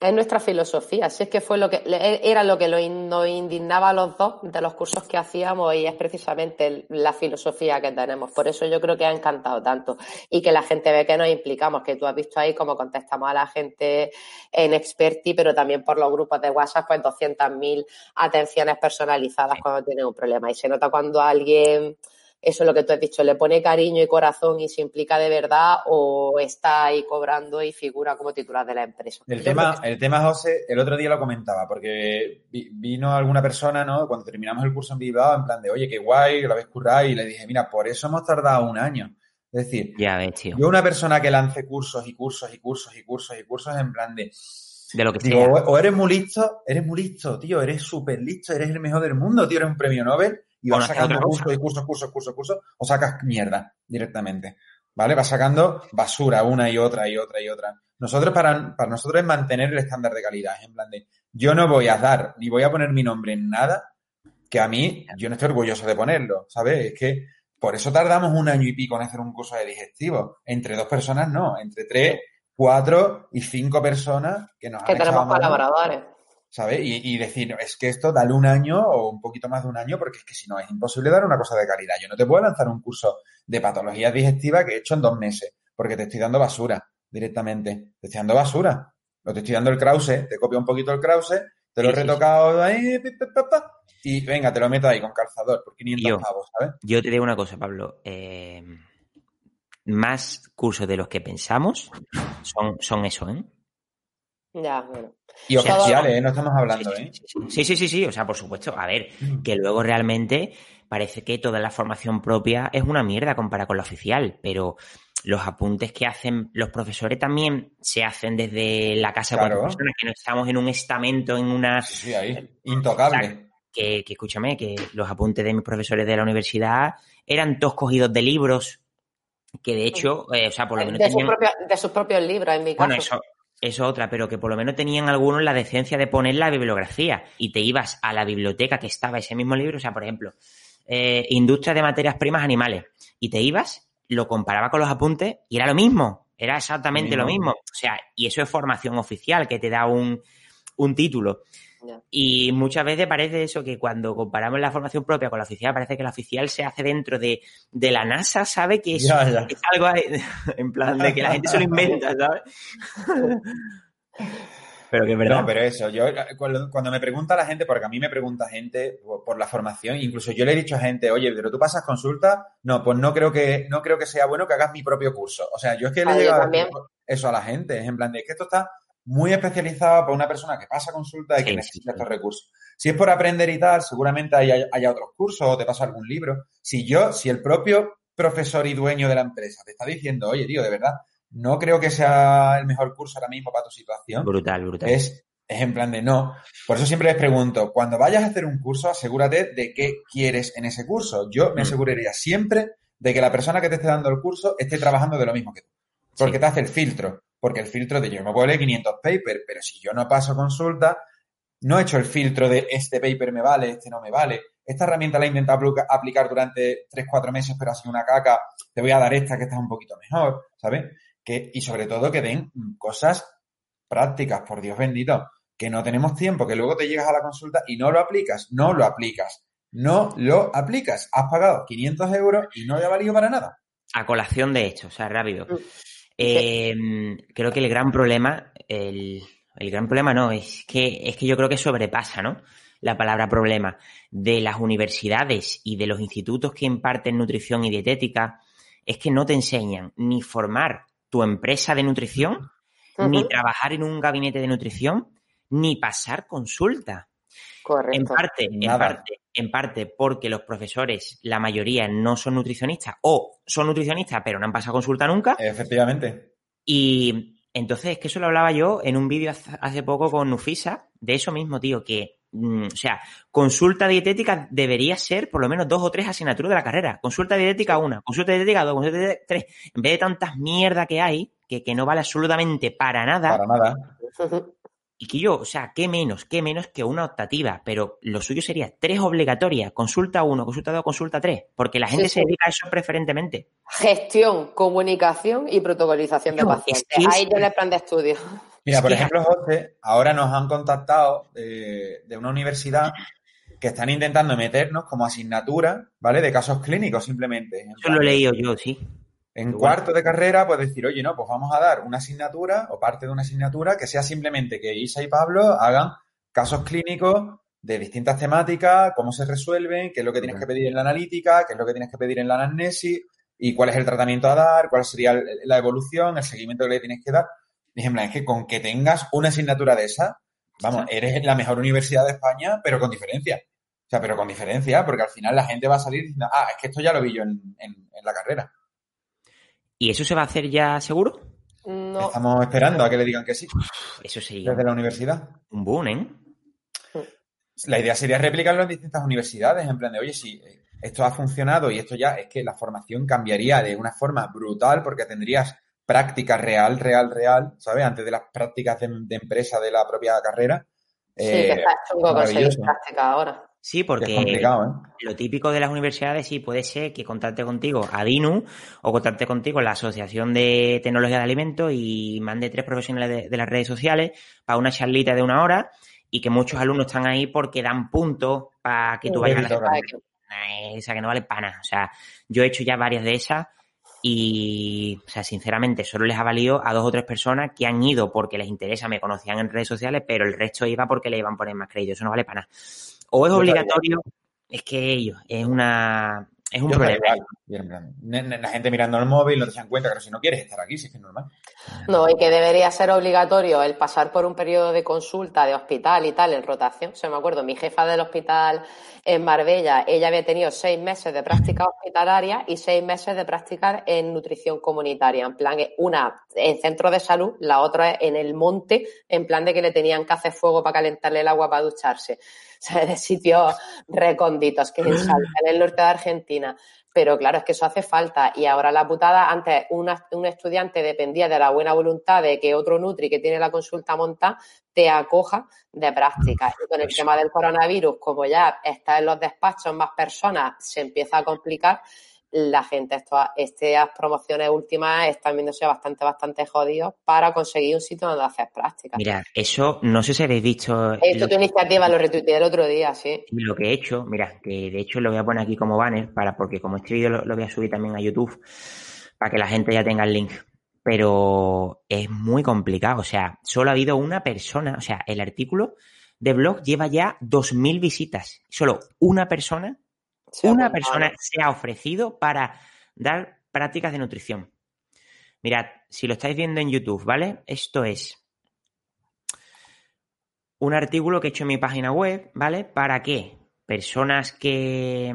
es nuestra filosofía, si es que fue lo que era lo que nos indignaba a los dos de los cursos que hacíamos y es precisamente la filosofía que tenemos. Por eso yo creo que ha encantado tanto y que la gente ve que nos implicamos, que tú has visto ahí cómo contestamos a la gente en Experti, pero también por los grupos de WhatsApp, pues 200.000 atenciones personalizadas cuando tienen un problema. Y se nota cuando alguien eso es lo que tú has dicho, le pone cariño y corazón y se implica de verdad o está ahí cobrando y figura como titular de la empresa. El tema, el tema, José, el otro día lo comentaba, porque vino alguna persona, ¿no? Cuando terminamos el curso en Bilbao, en plan de, oye, qué guay, lo habéis currado, y le dije, mira, por eso hemos tardado un año. Es decir, ya ves, tío. yo una persona que lance cursos y cursos y cursos y cursos y cursos en plan de... De lo que digo, o eres muy listo, eres muy listo, tío, eres súper listo, eres el mejor del mundo, tío, eres un premio Nobel, y vas sacando cursos y cursos, cursos, cursos, cursos, o sacas mierda directamente. ¿Vale? Vas sacando basura una y otra y otra y otra. Nosotros, para, para nosotros es mantener el estándar de calidad. en plan de, yo no voy a dar ni voy a poner mi nombre en nada que a mí, yo no estoy orgulloso de ponerlo, ¿sabes? Es que por eso tardamos un año y pico en hacer un curso de digestivo. Entre dos personas no, entre tres, cuatro y cinco personas que nos que tenemos colaboradores. ¿Sabes? Y, decir, es que esto dale un año o un poquito más de un año, porque es que si no es imposible dar una cosa de calidad. Yo no te puedo lanzar un curso de patologías digestivas que he hecho en dos meses, porque te estoy dando basura directamente. Te estoy dando basura. Lo te estoy dando el Krause, te copio un poquito el Krause, te lo he retocado ahí, y venga, te lo meto ahí con calzador por 500 pavos, ¿sabes? Yo te digo una cosa, Pablo. Eh, más cursos de los que pensamos son, son eso, ¿eh? Ya, bueno. Y oficiales, ¿eh? No estamos hablando, ¿eh? Sí, sí, sí, sí, o sea, por supuesto. A ver, mm. que luego realmente parece que toda la formación propia es una mierda comparada con la oficial, pero los apuntes que hacen los profesores también se hacen desde la casa de cuatro personas, que no estamos en un estamento, en una... Sí, ahí, intocable. que, que, escúchame, que los apuntes de mis profesores de la universidad eran todos cogidos de libros, que de hecho, eh, o sea, por lo menos... De, de sus propios libros, en mi caso. Bueno, eso, es otra, pero que por lo menos tenían algunos la decencia de poner la bibliografía y te ibas a la biblioteca que estaba ese mismo libro, o sea, por ejemplo, eh, Industria de Materias Primas Animales, y te ibas, lo comparaba con los apuntes y era lo mismo, era exactamente lo mismo. O sea, y eso es formación oficial que te da un, un título. Y muchas veces parece eso que cuando comparamos la formación propia con la oficial, parece que la oficial se hace dentro de, la NASA, ¿sabe? Que es, algo en plan de que la gente se lo inventa, ¿sabes? pero que es verdad. No, pero eso, yo cuando, me pregunta la gente, porque a mí me pregunta gente por, la formación, incluso yo le he dicho a gente, oye, pero tú pasas consulta, no, pues no creo que, no creo que sea bueno que hagas mi propio curso. O sea, yo es que le digo eso a la gente, es en plan de que esto está muy especializada para una persona que pasa consulta y que necesita estos recursos. Si es por aprender y tal, seguramente haya, haya, otros cursos o te pasa algún libro. Si yo, si el propio profesor y dueño de la empresa te está diciendo, oye, tío, de verdad, no creo que sea el mejor curso ahora mismo para tu situación. Brutal, brutal. Es, es en plan de no. Por eso siempre les pregunto, cuando vayas a hacer un curso, asegúrate de qué quieres en ese curso. Yo me mm. aseguraría siempre de que la persona que te esté dando el curso esté trabajando de lo mismo que tú. Porque te hace el filtro porque el filtro de yo me puedo leer 500 papers, pero si yo no paso consulta, no he hecho el filtro de este paper me vale, este no me vale. Esta herramienta la he intentado aplicar durante 3-4 meses, pero ha sido una caca. Te voy a dar esta que está un poquito mejor, ¿sabes? Que, y sobre todo que den cosas prácticas, por Dios bendito, que no tenemos tiempo, que luego te llegas a la consulta y no lo aplicas, no lo aplicas, no lo aplicas. Has pagado 500 euros y no le ha valido para nada. A colación de hecho, o sea, rápido. Eh, creo que el gran problema, el, el gran problema no, es que, es que yo creo que sobrepasa, ¿no? La palabra problema de las universidades y de los institutos que imparten nutrición y dietética es que no te enseñan ni formar tu empresa de nutrición, ni trabajar en un gabinete de nutrición, ni pasar consulta. Correcto. En parte, en parte, en parte porque los profesores, la mayoría, no son nutricionistas o son nutricionistas pero no han pasado consulta nunca. Efectivamente. Y entonces, es que eso lo hablaba yo en un vídeo hace poco con Nufisa, de eso mismo, tío, que, mm, o sea, consulta dietética debería ser por lo menos dos o tres asignaturas de la carrera. Consulta dietética una, consulta dietética dos, consulta dietética tres. En vez de tantas mierda que hay, que, que no vale absolutamente para nada. Para nada. Y que yo, o sea, qué menos, qué menos que una optativa, pero lo suyo sería tres obligatorias, consulta uno, consulta dos, consulta tres, porque la gente Sí, se dedica a eso preferentemente. Gestión, comunicación y protocolización de es pacientes. que es- Ahí tiene el plan de estudio. Mira, por ejemplo, José, ahora nos han contactado eh, de una universidad que están intentando meternos como asignatura, ¿vale? De casos clínicos simplemente. En Eso lo he leído yo, sí. En cuarto de carrera, pues decir, oye, no, pues vamos a dar una asignatura o parte de una asignatura que sea simplemente que Isa y Pablo hagan casos clínicos de distintas temáticas, cómo se resuelven, qué es lo que tienes que pedir en la analítica, qué es lo que tienes que pedir en la anamnesis y cuál es el tratamiento a dar, cuál sería la evolución, el seguimiento que le tienes que dar. Plan, es que con que tengas una asignatura de esa, vamos, eres la mejor universidad de España, pero con diferencia. O sea, pero con diferencia, porque al final la gente va a salir diciendo, ah, es que esto ya lo vi yo en- en- en la carrera. ¿Y eso se va a hacer ya seguro? No. Estamos esperando a que le digan que sí, Eso sería desde la universidad. un boom, ¿eh? La idea sería replicarlo en distintas universidades, en plan de, oye, si esto ha funcionado y esto ya, es que la formación cambiaría de una forma brutal porque tendrías práctica real, real, real, ¿sabes? Antes de las prácticas de, de empresa de la propia carrera. Sí, Eh, que está chungo conseguir práctica ahora. Sí, porque ¿eh? lo típico de las universidades sí puede ser que contacte contigo a DINU o contacte contigo la Asociación de Tecnología de Alimentos y mande tres profesionales de, de las redes sociales para una charlita de una hora y que muchos alumnos están ahí porque dan puntos para que tú vayas a la esa que no vale pana. O sea, yo he hecho ya varias de esas y, o sea, sinceramente, solo les ha valido a dos o tres personas que han ido porque les interesa, me conocían en redes sociales, pero el resto iba porque le iban a poner más crédito. Eso no vale para nada. O es Yo obligatorio, es que ellos, es una, es un Yo problema. igual. La gente mirando el móvil no te dan cuenta que si no quieres estar aquí, si es que es normal. No, y que debería ser obligatorio el pasar por un periodo de consulta de hospital y tal en rotación. Se me acuerdo, mi jefa del hospital en Marbella, ella había tenido seis meses de práctica hospitalaria y seis meses de práctica en nutrición comunitaria. En plan, una en centro de salud, la otra en el monte, en plan de que le tenían que hacer fuego para calentarle el agua para ducharse. O sea, de sitios recónditos que en el norte de Argentina. Pero claro, es que eso hace falta. Y ahora la putada, antes una- un estudiante dependía de la buena voluntad de que otro Nutri que tiene la consulta montada te acoja de práctica. Y con el tema del coronavirus, como ya está en los despachos más personas, se empieza a complicar. La gente, esto, estas promociones últimas están viéndose bastante, bastante jodidos para conseguir un sitio donde hacer práctica. Mira, eso, no sé si habéis visto Esto tu iniciativa, lo retuiteé el otro día, sí. lo que he hecho. Mira, que de hecho lo voy a poner aquí como banner para, porque como este vídeo lo, lo voy a subir también a YouTube, para que la gente ya tenga el link. Pero es muy complicado. O sea, solo ha habido una persona, o sea, el artículo de blog lleva ya 2.000 visitas. Solo una persona una persona se ha ofrecido para dar prácticas de nutrición. Mirad, si lo estáis viendo en YouTube, ¿vale? Esto es un artículo que he hecho en mi página web, ¿vale? Para que personas que,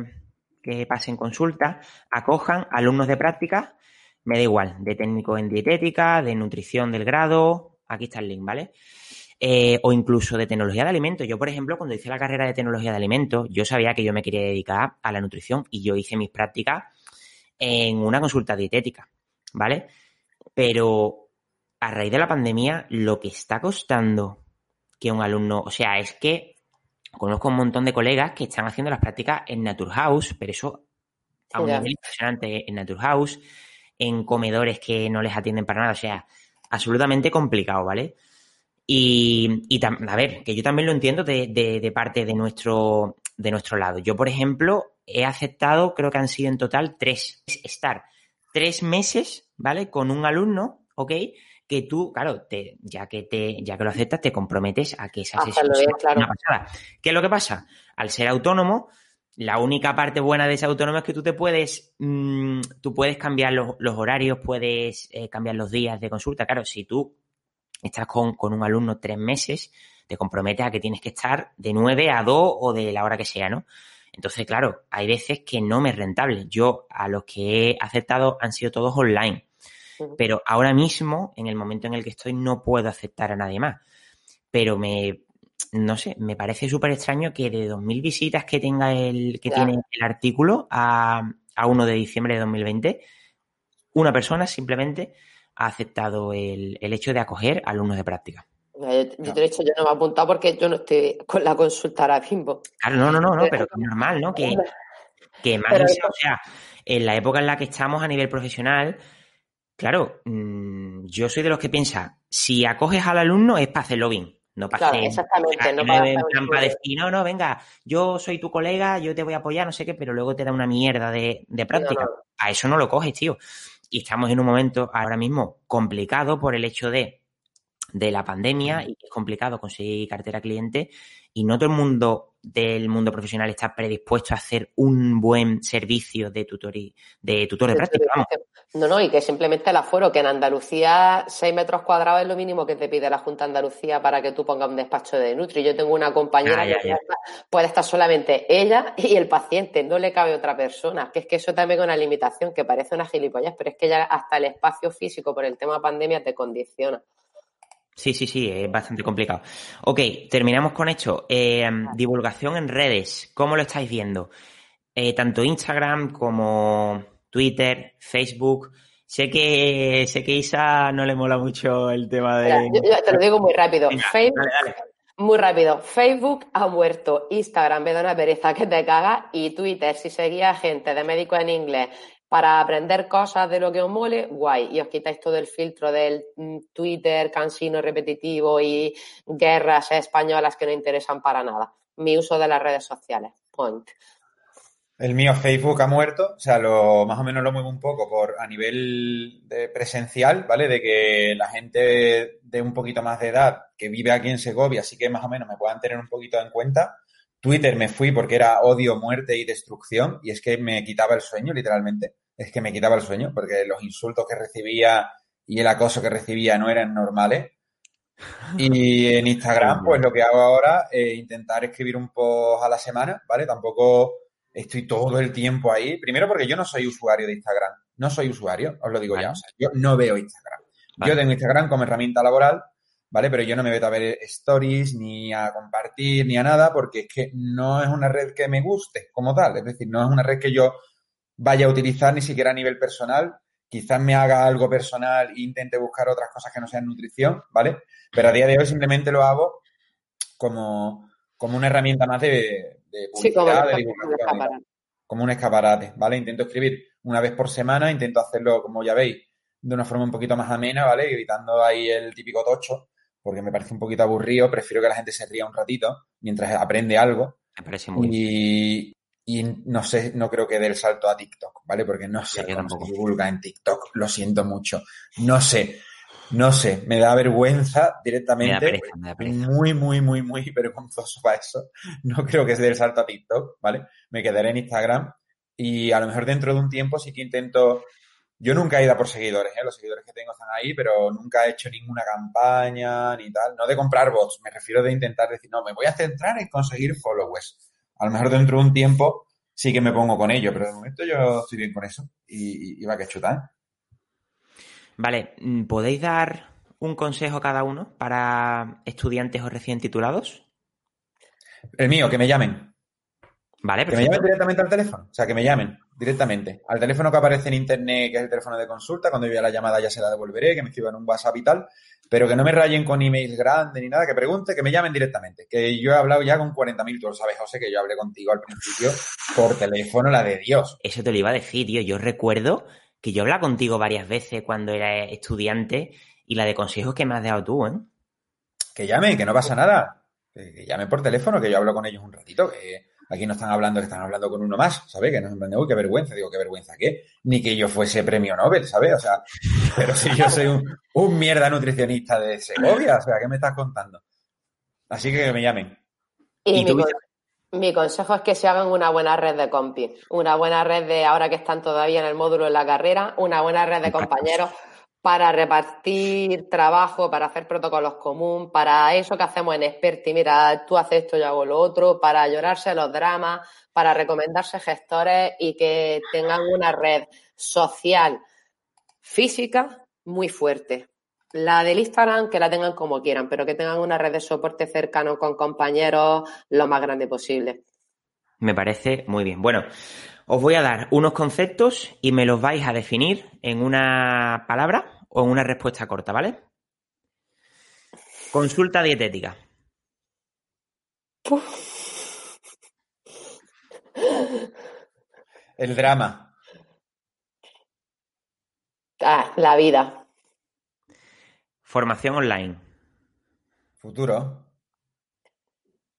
que pasen consulta acojan alumnos de práctica, me da igual, de técnico en dietética, de nutrición del grado, aquí está el link, ¿vale? Eh, o incluso de tecnología de alimentos. Yo, por ejemplo, cuando hice la carrera de tecnología de alimentos, yo sabía que yo me quería dedicar a la nutrición y yo hice mis prácticas en una consulta dietética, ¿vale? Pero a raíz de la pandemia, lo que está costando que un alumno, o sea, es que conozco un montón de colegas que están haciendo las prácticas en Naturhaus, pero eso a un nivel impresionante en Naturhaus, en comedores que no les atienden para nada, o sea, absolutamente complicado, ¿vale? Y, y tam- a ver, que yo también lo entiendo de, de- de parte de nuestro, de nuestro lado. Yo, por ejemplo, he aceptado, creo que han sido en total tres, es estar tres meses, ¿vale? Con un alumno, ¿ok? que tú, claro, te, ya que te, ya que lo aceptas, te comprometes a que esa Hacerlo sesión sea claro. una pasada. ¿Qué es lo que pasa? Al ser autónomo, la única parte buena de ese autónomo es que tú te puedes, mm, tú puedes cambiar los, los horarios, puedes eh, cambiar los días de consulta. Claro, si tú estás con, con un alumno tres meses, te comprometes a que tienes que estar de 9 a 2 o de la hora que sea, ¿no? Entonces, claro, hay veces que no me es rentable. Yo a los que he aceptado han sido todos online. Pero ahora mismo, en el momento en el que estoy, no puedo aceptar a nadie más. Pero me, no sé, me parece súper extraño que de 2.000 visitas que tenga el, que tiene el artículo a, a 1 de diciembre de 2020, una persona simplemente ha aceptado el, el hecho de acoger alumnos de práctica. Yo, yo te he dicho, yo no me he apuntado porque yo no estoy con la consulta ahora mismo. Claro, no, no, no, no, Pero- que es normal, ¿no? Que, que más Pero o sea, en la época en la que estamos a nivel profesional, claro, mm, yo soy de los que piensa, si acoges al alumno es para hacerlo bien, no para Claro, hacer... exactamente, no que para no para decir, no, no, venga, yo soy tu colega, yo te voy a apoyar, no sé qué, pero luego te da una mierda de, de práctica. no. A eso no lo coges, tío. Y estamos en un momento ahora mismo complicado por el hecho de, de la pandemia y que es complicado conseguir cartera cliente y no todo el mundo del mundo profesional está predispuesto a hacer un buen servicio de tutor, y- de tutor de práctica. Vamos. No, no, y que simplemente el aforo, que en Andalucía 6 metros cuadrados es lo mínimo que te pide la Junta de Andalucía para que tú pongas un despacho de Nutri. Yo tengo una compañera ya, que ya. puede estar- puede estar solamente ella y el paciente, no le cabe otra persona. Que es que eso también es una limitación que parece una gilipollas, pero es que ya hasta el espacio físico por el tema pandemia te condiciona. Sí, sí, sí, es bastante complicado. Ok, terminamos con esto. Eh, divulgación en redes, ¿cómo lo estáis viendo? Eh, tanto Instagram como Twitter, Facebook. Sé que, sé que Isa no le mola mucho el tema Mira, de... yo, yo te lo digo muy rápido. Facebook, dale, dale. Muy rápido. Facebook ha muerto. Instagram me da una pereza que te caga. Y Twitter, si seguía gente de médicos en inglés para aprender cosas de lo que os mole, guay. Y os quitáis todo el filtro del mm, Twitter cansino, repetitivo y guerras españolas que no interesan para nada. Mi uso de las redes sociales. Point. El mío Facebook ha muerto, o sea, lo, más o menos lo muevo un poco por a nivel de presencial, ¿vale? De que la gente de un poquito más de edad que vive aquí en Segovia, así que más o menos me puedan tener un poquito en cuenta. Twitter me fui porque era odio, muerte y destrucción, y es que me quitaba el sueño, literalmente. Es que me quitaba el sueño, porque los insultos que recibía y el acoso que recibía no eran normales. Y en Instagram, pues lo que hago ahora es intentar escribir un post a la semana, ¿vale? Tampoco estoy todo el tiempo ahí. Primero porque yo no soy usuario de Instagram. No soy usuario, os lo digo ya. Vale. O sea, yo no veo Instagram. Vale. Yo tengo Instagram como herramienta laboral, ¿vale? Pero yo no me meto a ver stories, ni a compartir, ni a nada, porque es que no es una red que me guste como tal. Es decir, no es una red que yo vaya a utilizar ni siquiera a nivel personal. Quizás me haga algo personal e intente buscar otras cosas que no sean nutrición, ¿vale? Pero a día de hoy simplemente lo hago como, como una herramienta más de, de Sí, como publicidad, un de escaparate. como un escaparate, ¿vale? Intento escribir una vez por semana, intento hacerlo, como ya veis, de una forma un poquito más amena, ¿vale? Evitando ahí el típico tocho, porque me parece un poquito aburrido, prefiero que la gente se ría un ratito mientras aprende algo Me parece muy bien. y, y no sé, no creo que dé el salto a TikTok, ¿vale? Porque no sé cómo se divulga en TikTok, lo siento mucho, no sé. No sé, me da vergüenza Me da directamente. pereza, me da pereza. Muy, muy, muy, muy vergonzoso para eso. No creo que se dé el salto a TikTok, ¿vale? Me quedaré en Instagram y a lo mejor dentro de un tiempo sí que intento. Yo nunca he ido a por seguidores, ¿eh? Los seguidores que tengo están ahí, pero nunca he hecho ninguna campaña ni tal. No de comprar bots, me refiero de intentar decir, no, me voy a centrar en conseguir followers. A lo mejor dentro de un tiempo sí que me pongo con ello, pero de momento yo estoy bien con eso y, y, va que chutar. Vale, mm, ¿podéis dar un consejo cada uno para estudiantes o recién titulados? El mío, que me llamen. Vale, Que me perfecto. llamen directamente al teléfono. O sea, que me llamen directamente. Al teléfono que aparece en internet, que es el teléfono de consulta. Cuando yo vea la llamada ya se la devolveré, que me escriban un WhatsApp y tal. Pero que no me rayen con emails grandes ni nada, que pregunte, que me llamen directamente. Que yo he hablado ya con 40.000, tú lo sabes, José, que yo hablé contigo al principio por teléfono, la de Dios. Eso te lo iba a decir, tío. Yo recuerdo que yo hablaba contigo varias veces cuando era estudiante y la de consejos que me has dado tú, ¿eh? Que llamen, que no pasa nada. Que, que llamen por teléfono, que yo hablo con ellos un ratito, que Aquí no están hablando que están hablando con uno más, ¿sabes? Que no es uy, qué vergüenza. Digo, qué vergüenza, ¿qué? Ni que yo fuese premio Nobel, ¿sabes? O sea, pero si yo soy un, mierda nutricionista de Segovia, o sea, ¿qué me estás contando? Así que que me llamen. Y, mi, mi, consejo es que se hagan una buena red de compi, una buena red de, ahora que están todavía en el módulo de la carrera, una buena red de compañeros para repartir trabajo, para hacer protocolos común, para eso que hacemos en Experti, mira, tú haces esto, yo hago lo otro, para llorarse los dramas, para recomendarse gestores y que tengan una red social física muy fuerte. La del Instagram, que la tengan como quieran, pero que tengan una red de soporte cercano con compañeros lo más grande posible. Me parece muy bien. Bueno, os voy a dar unos conceptos y me los vais a definir en una palabra o en una respuesta corta, ¿vale? Consulta dietética. El drama. Ah, la vida. Formación online. Futuro.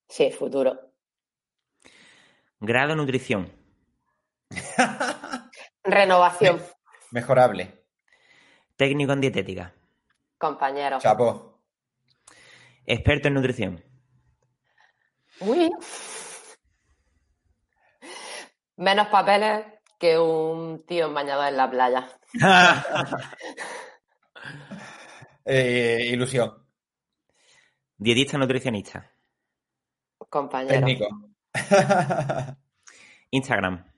Sí, futuro. Grado nutrición. Renovación. Mejorable. Técnico en dietética. Compañero. Chapo. Experto en nutrición. Uy. Menos papeles que un tío bañado en la playa. Eh, ilusión. Dietista nutricionista. Compañero. Técnico. Instagram.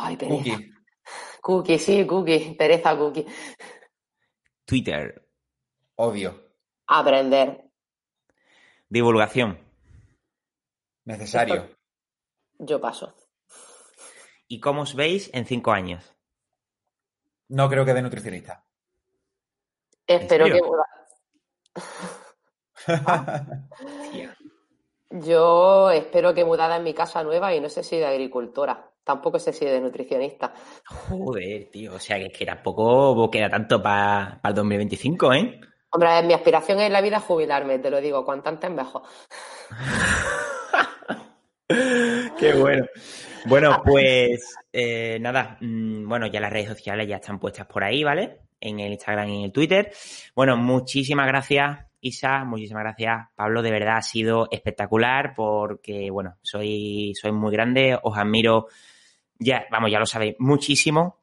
Ay, Cookie. Cookie, sí, cookie. Pereza cookie. Twitter. Odio. Aprender. Divulgación. Necesario. Yo paso. ¿Y cómo os veis en cinco años? No creo que de nutricionista. Espero que Yo espero que mudada en mi casa nueva y no sé si de agricultora. Tampoco sé si de nutricionista. Joder, tío. O sea, que, que tampoco queda tanto para el 2025, ¿eh? Hombre, mi aspiración en la vida es jubilarme, te lo digo. Cuanto antes mejor. Qué bueno. Bueno, pues eh, nada, mm, bueno, ya las redes sociales ya están puestas por ahí, ¿vale? En el Instagram y en el Twitter. Bueno, muchísimas gracias Isa, muchísimas gracias. Pablo, de verdad ha sido espectacular porque, bueno, soy, soy muy grande, os admiro, ya, vamos, ya lo sabéis, muchísimo.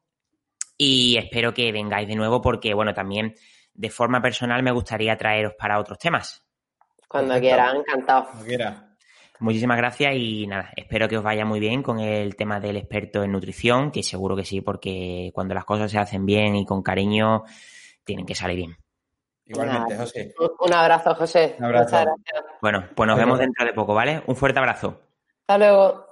Y espero que vengáis de nuevo porque, bueno, también de forma personal me gustaría traeros para otros temas. Cuando quieran, encantado. Cuando quiera. Muchísimas gracias y nada, espero que os vaya muy bien con el tema del experto en nutrición, que seguro que sí, porque cuando las cosas se hacen bien y con cariño, tienen que salir bien. Igualmente, José. Un abrazo, José. Un abrazo. Bueno, pues nos vemos dentro de poco, ¿vale? Un fuerte abrazo. Hasta luego.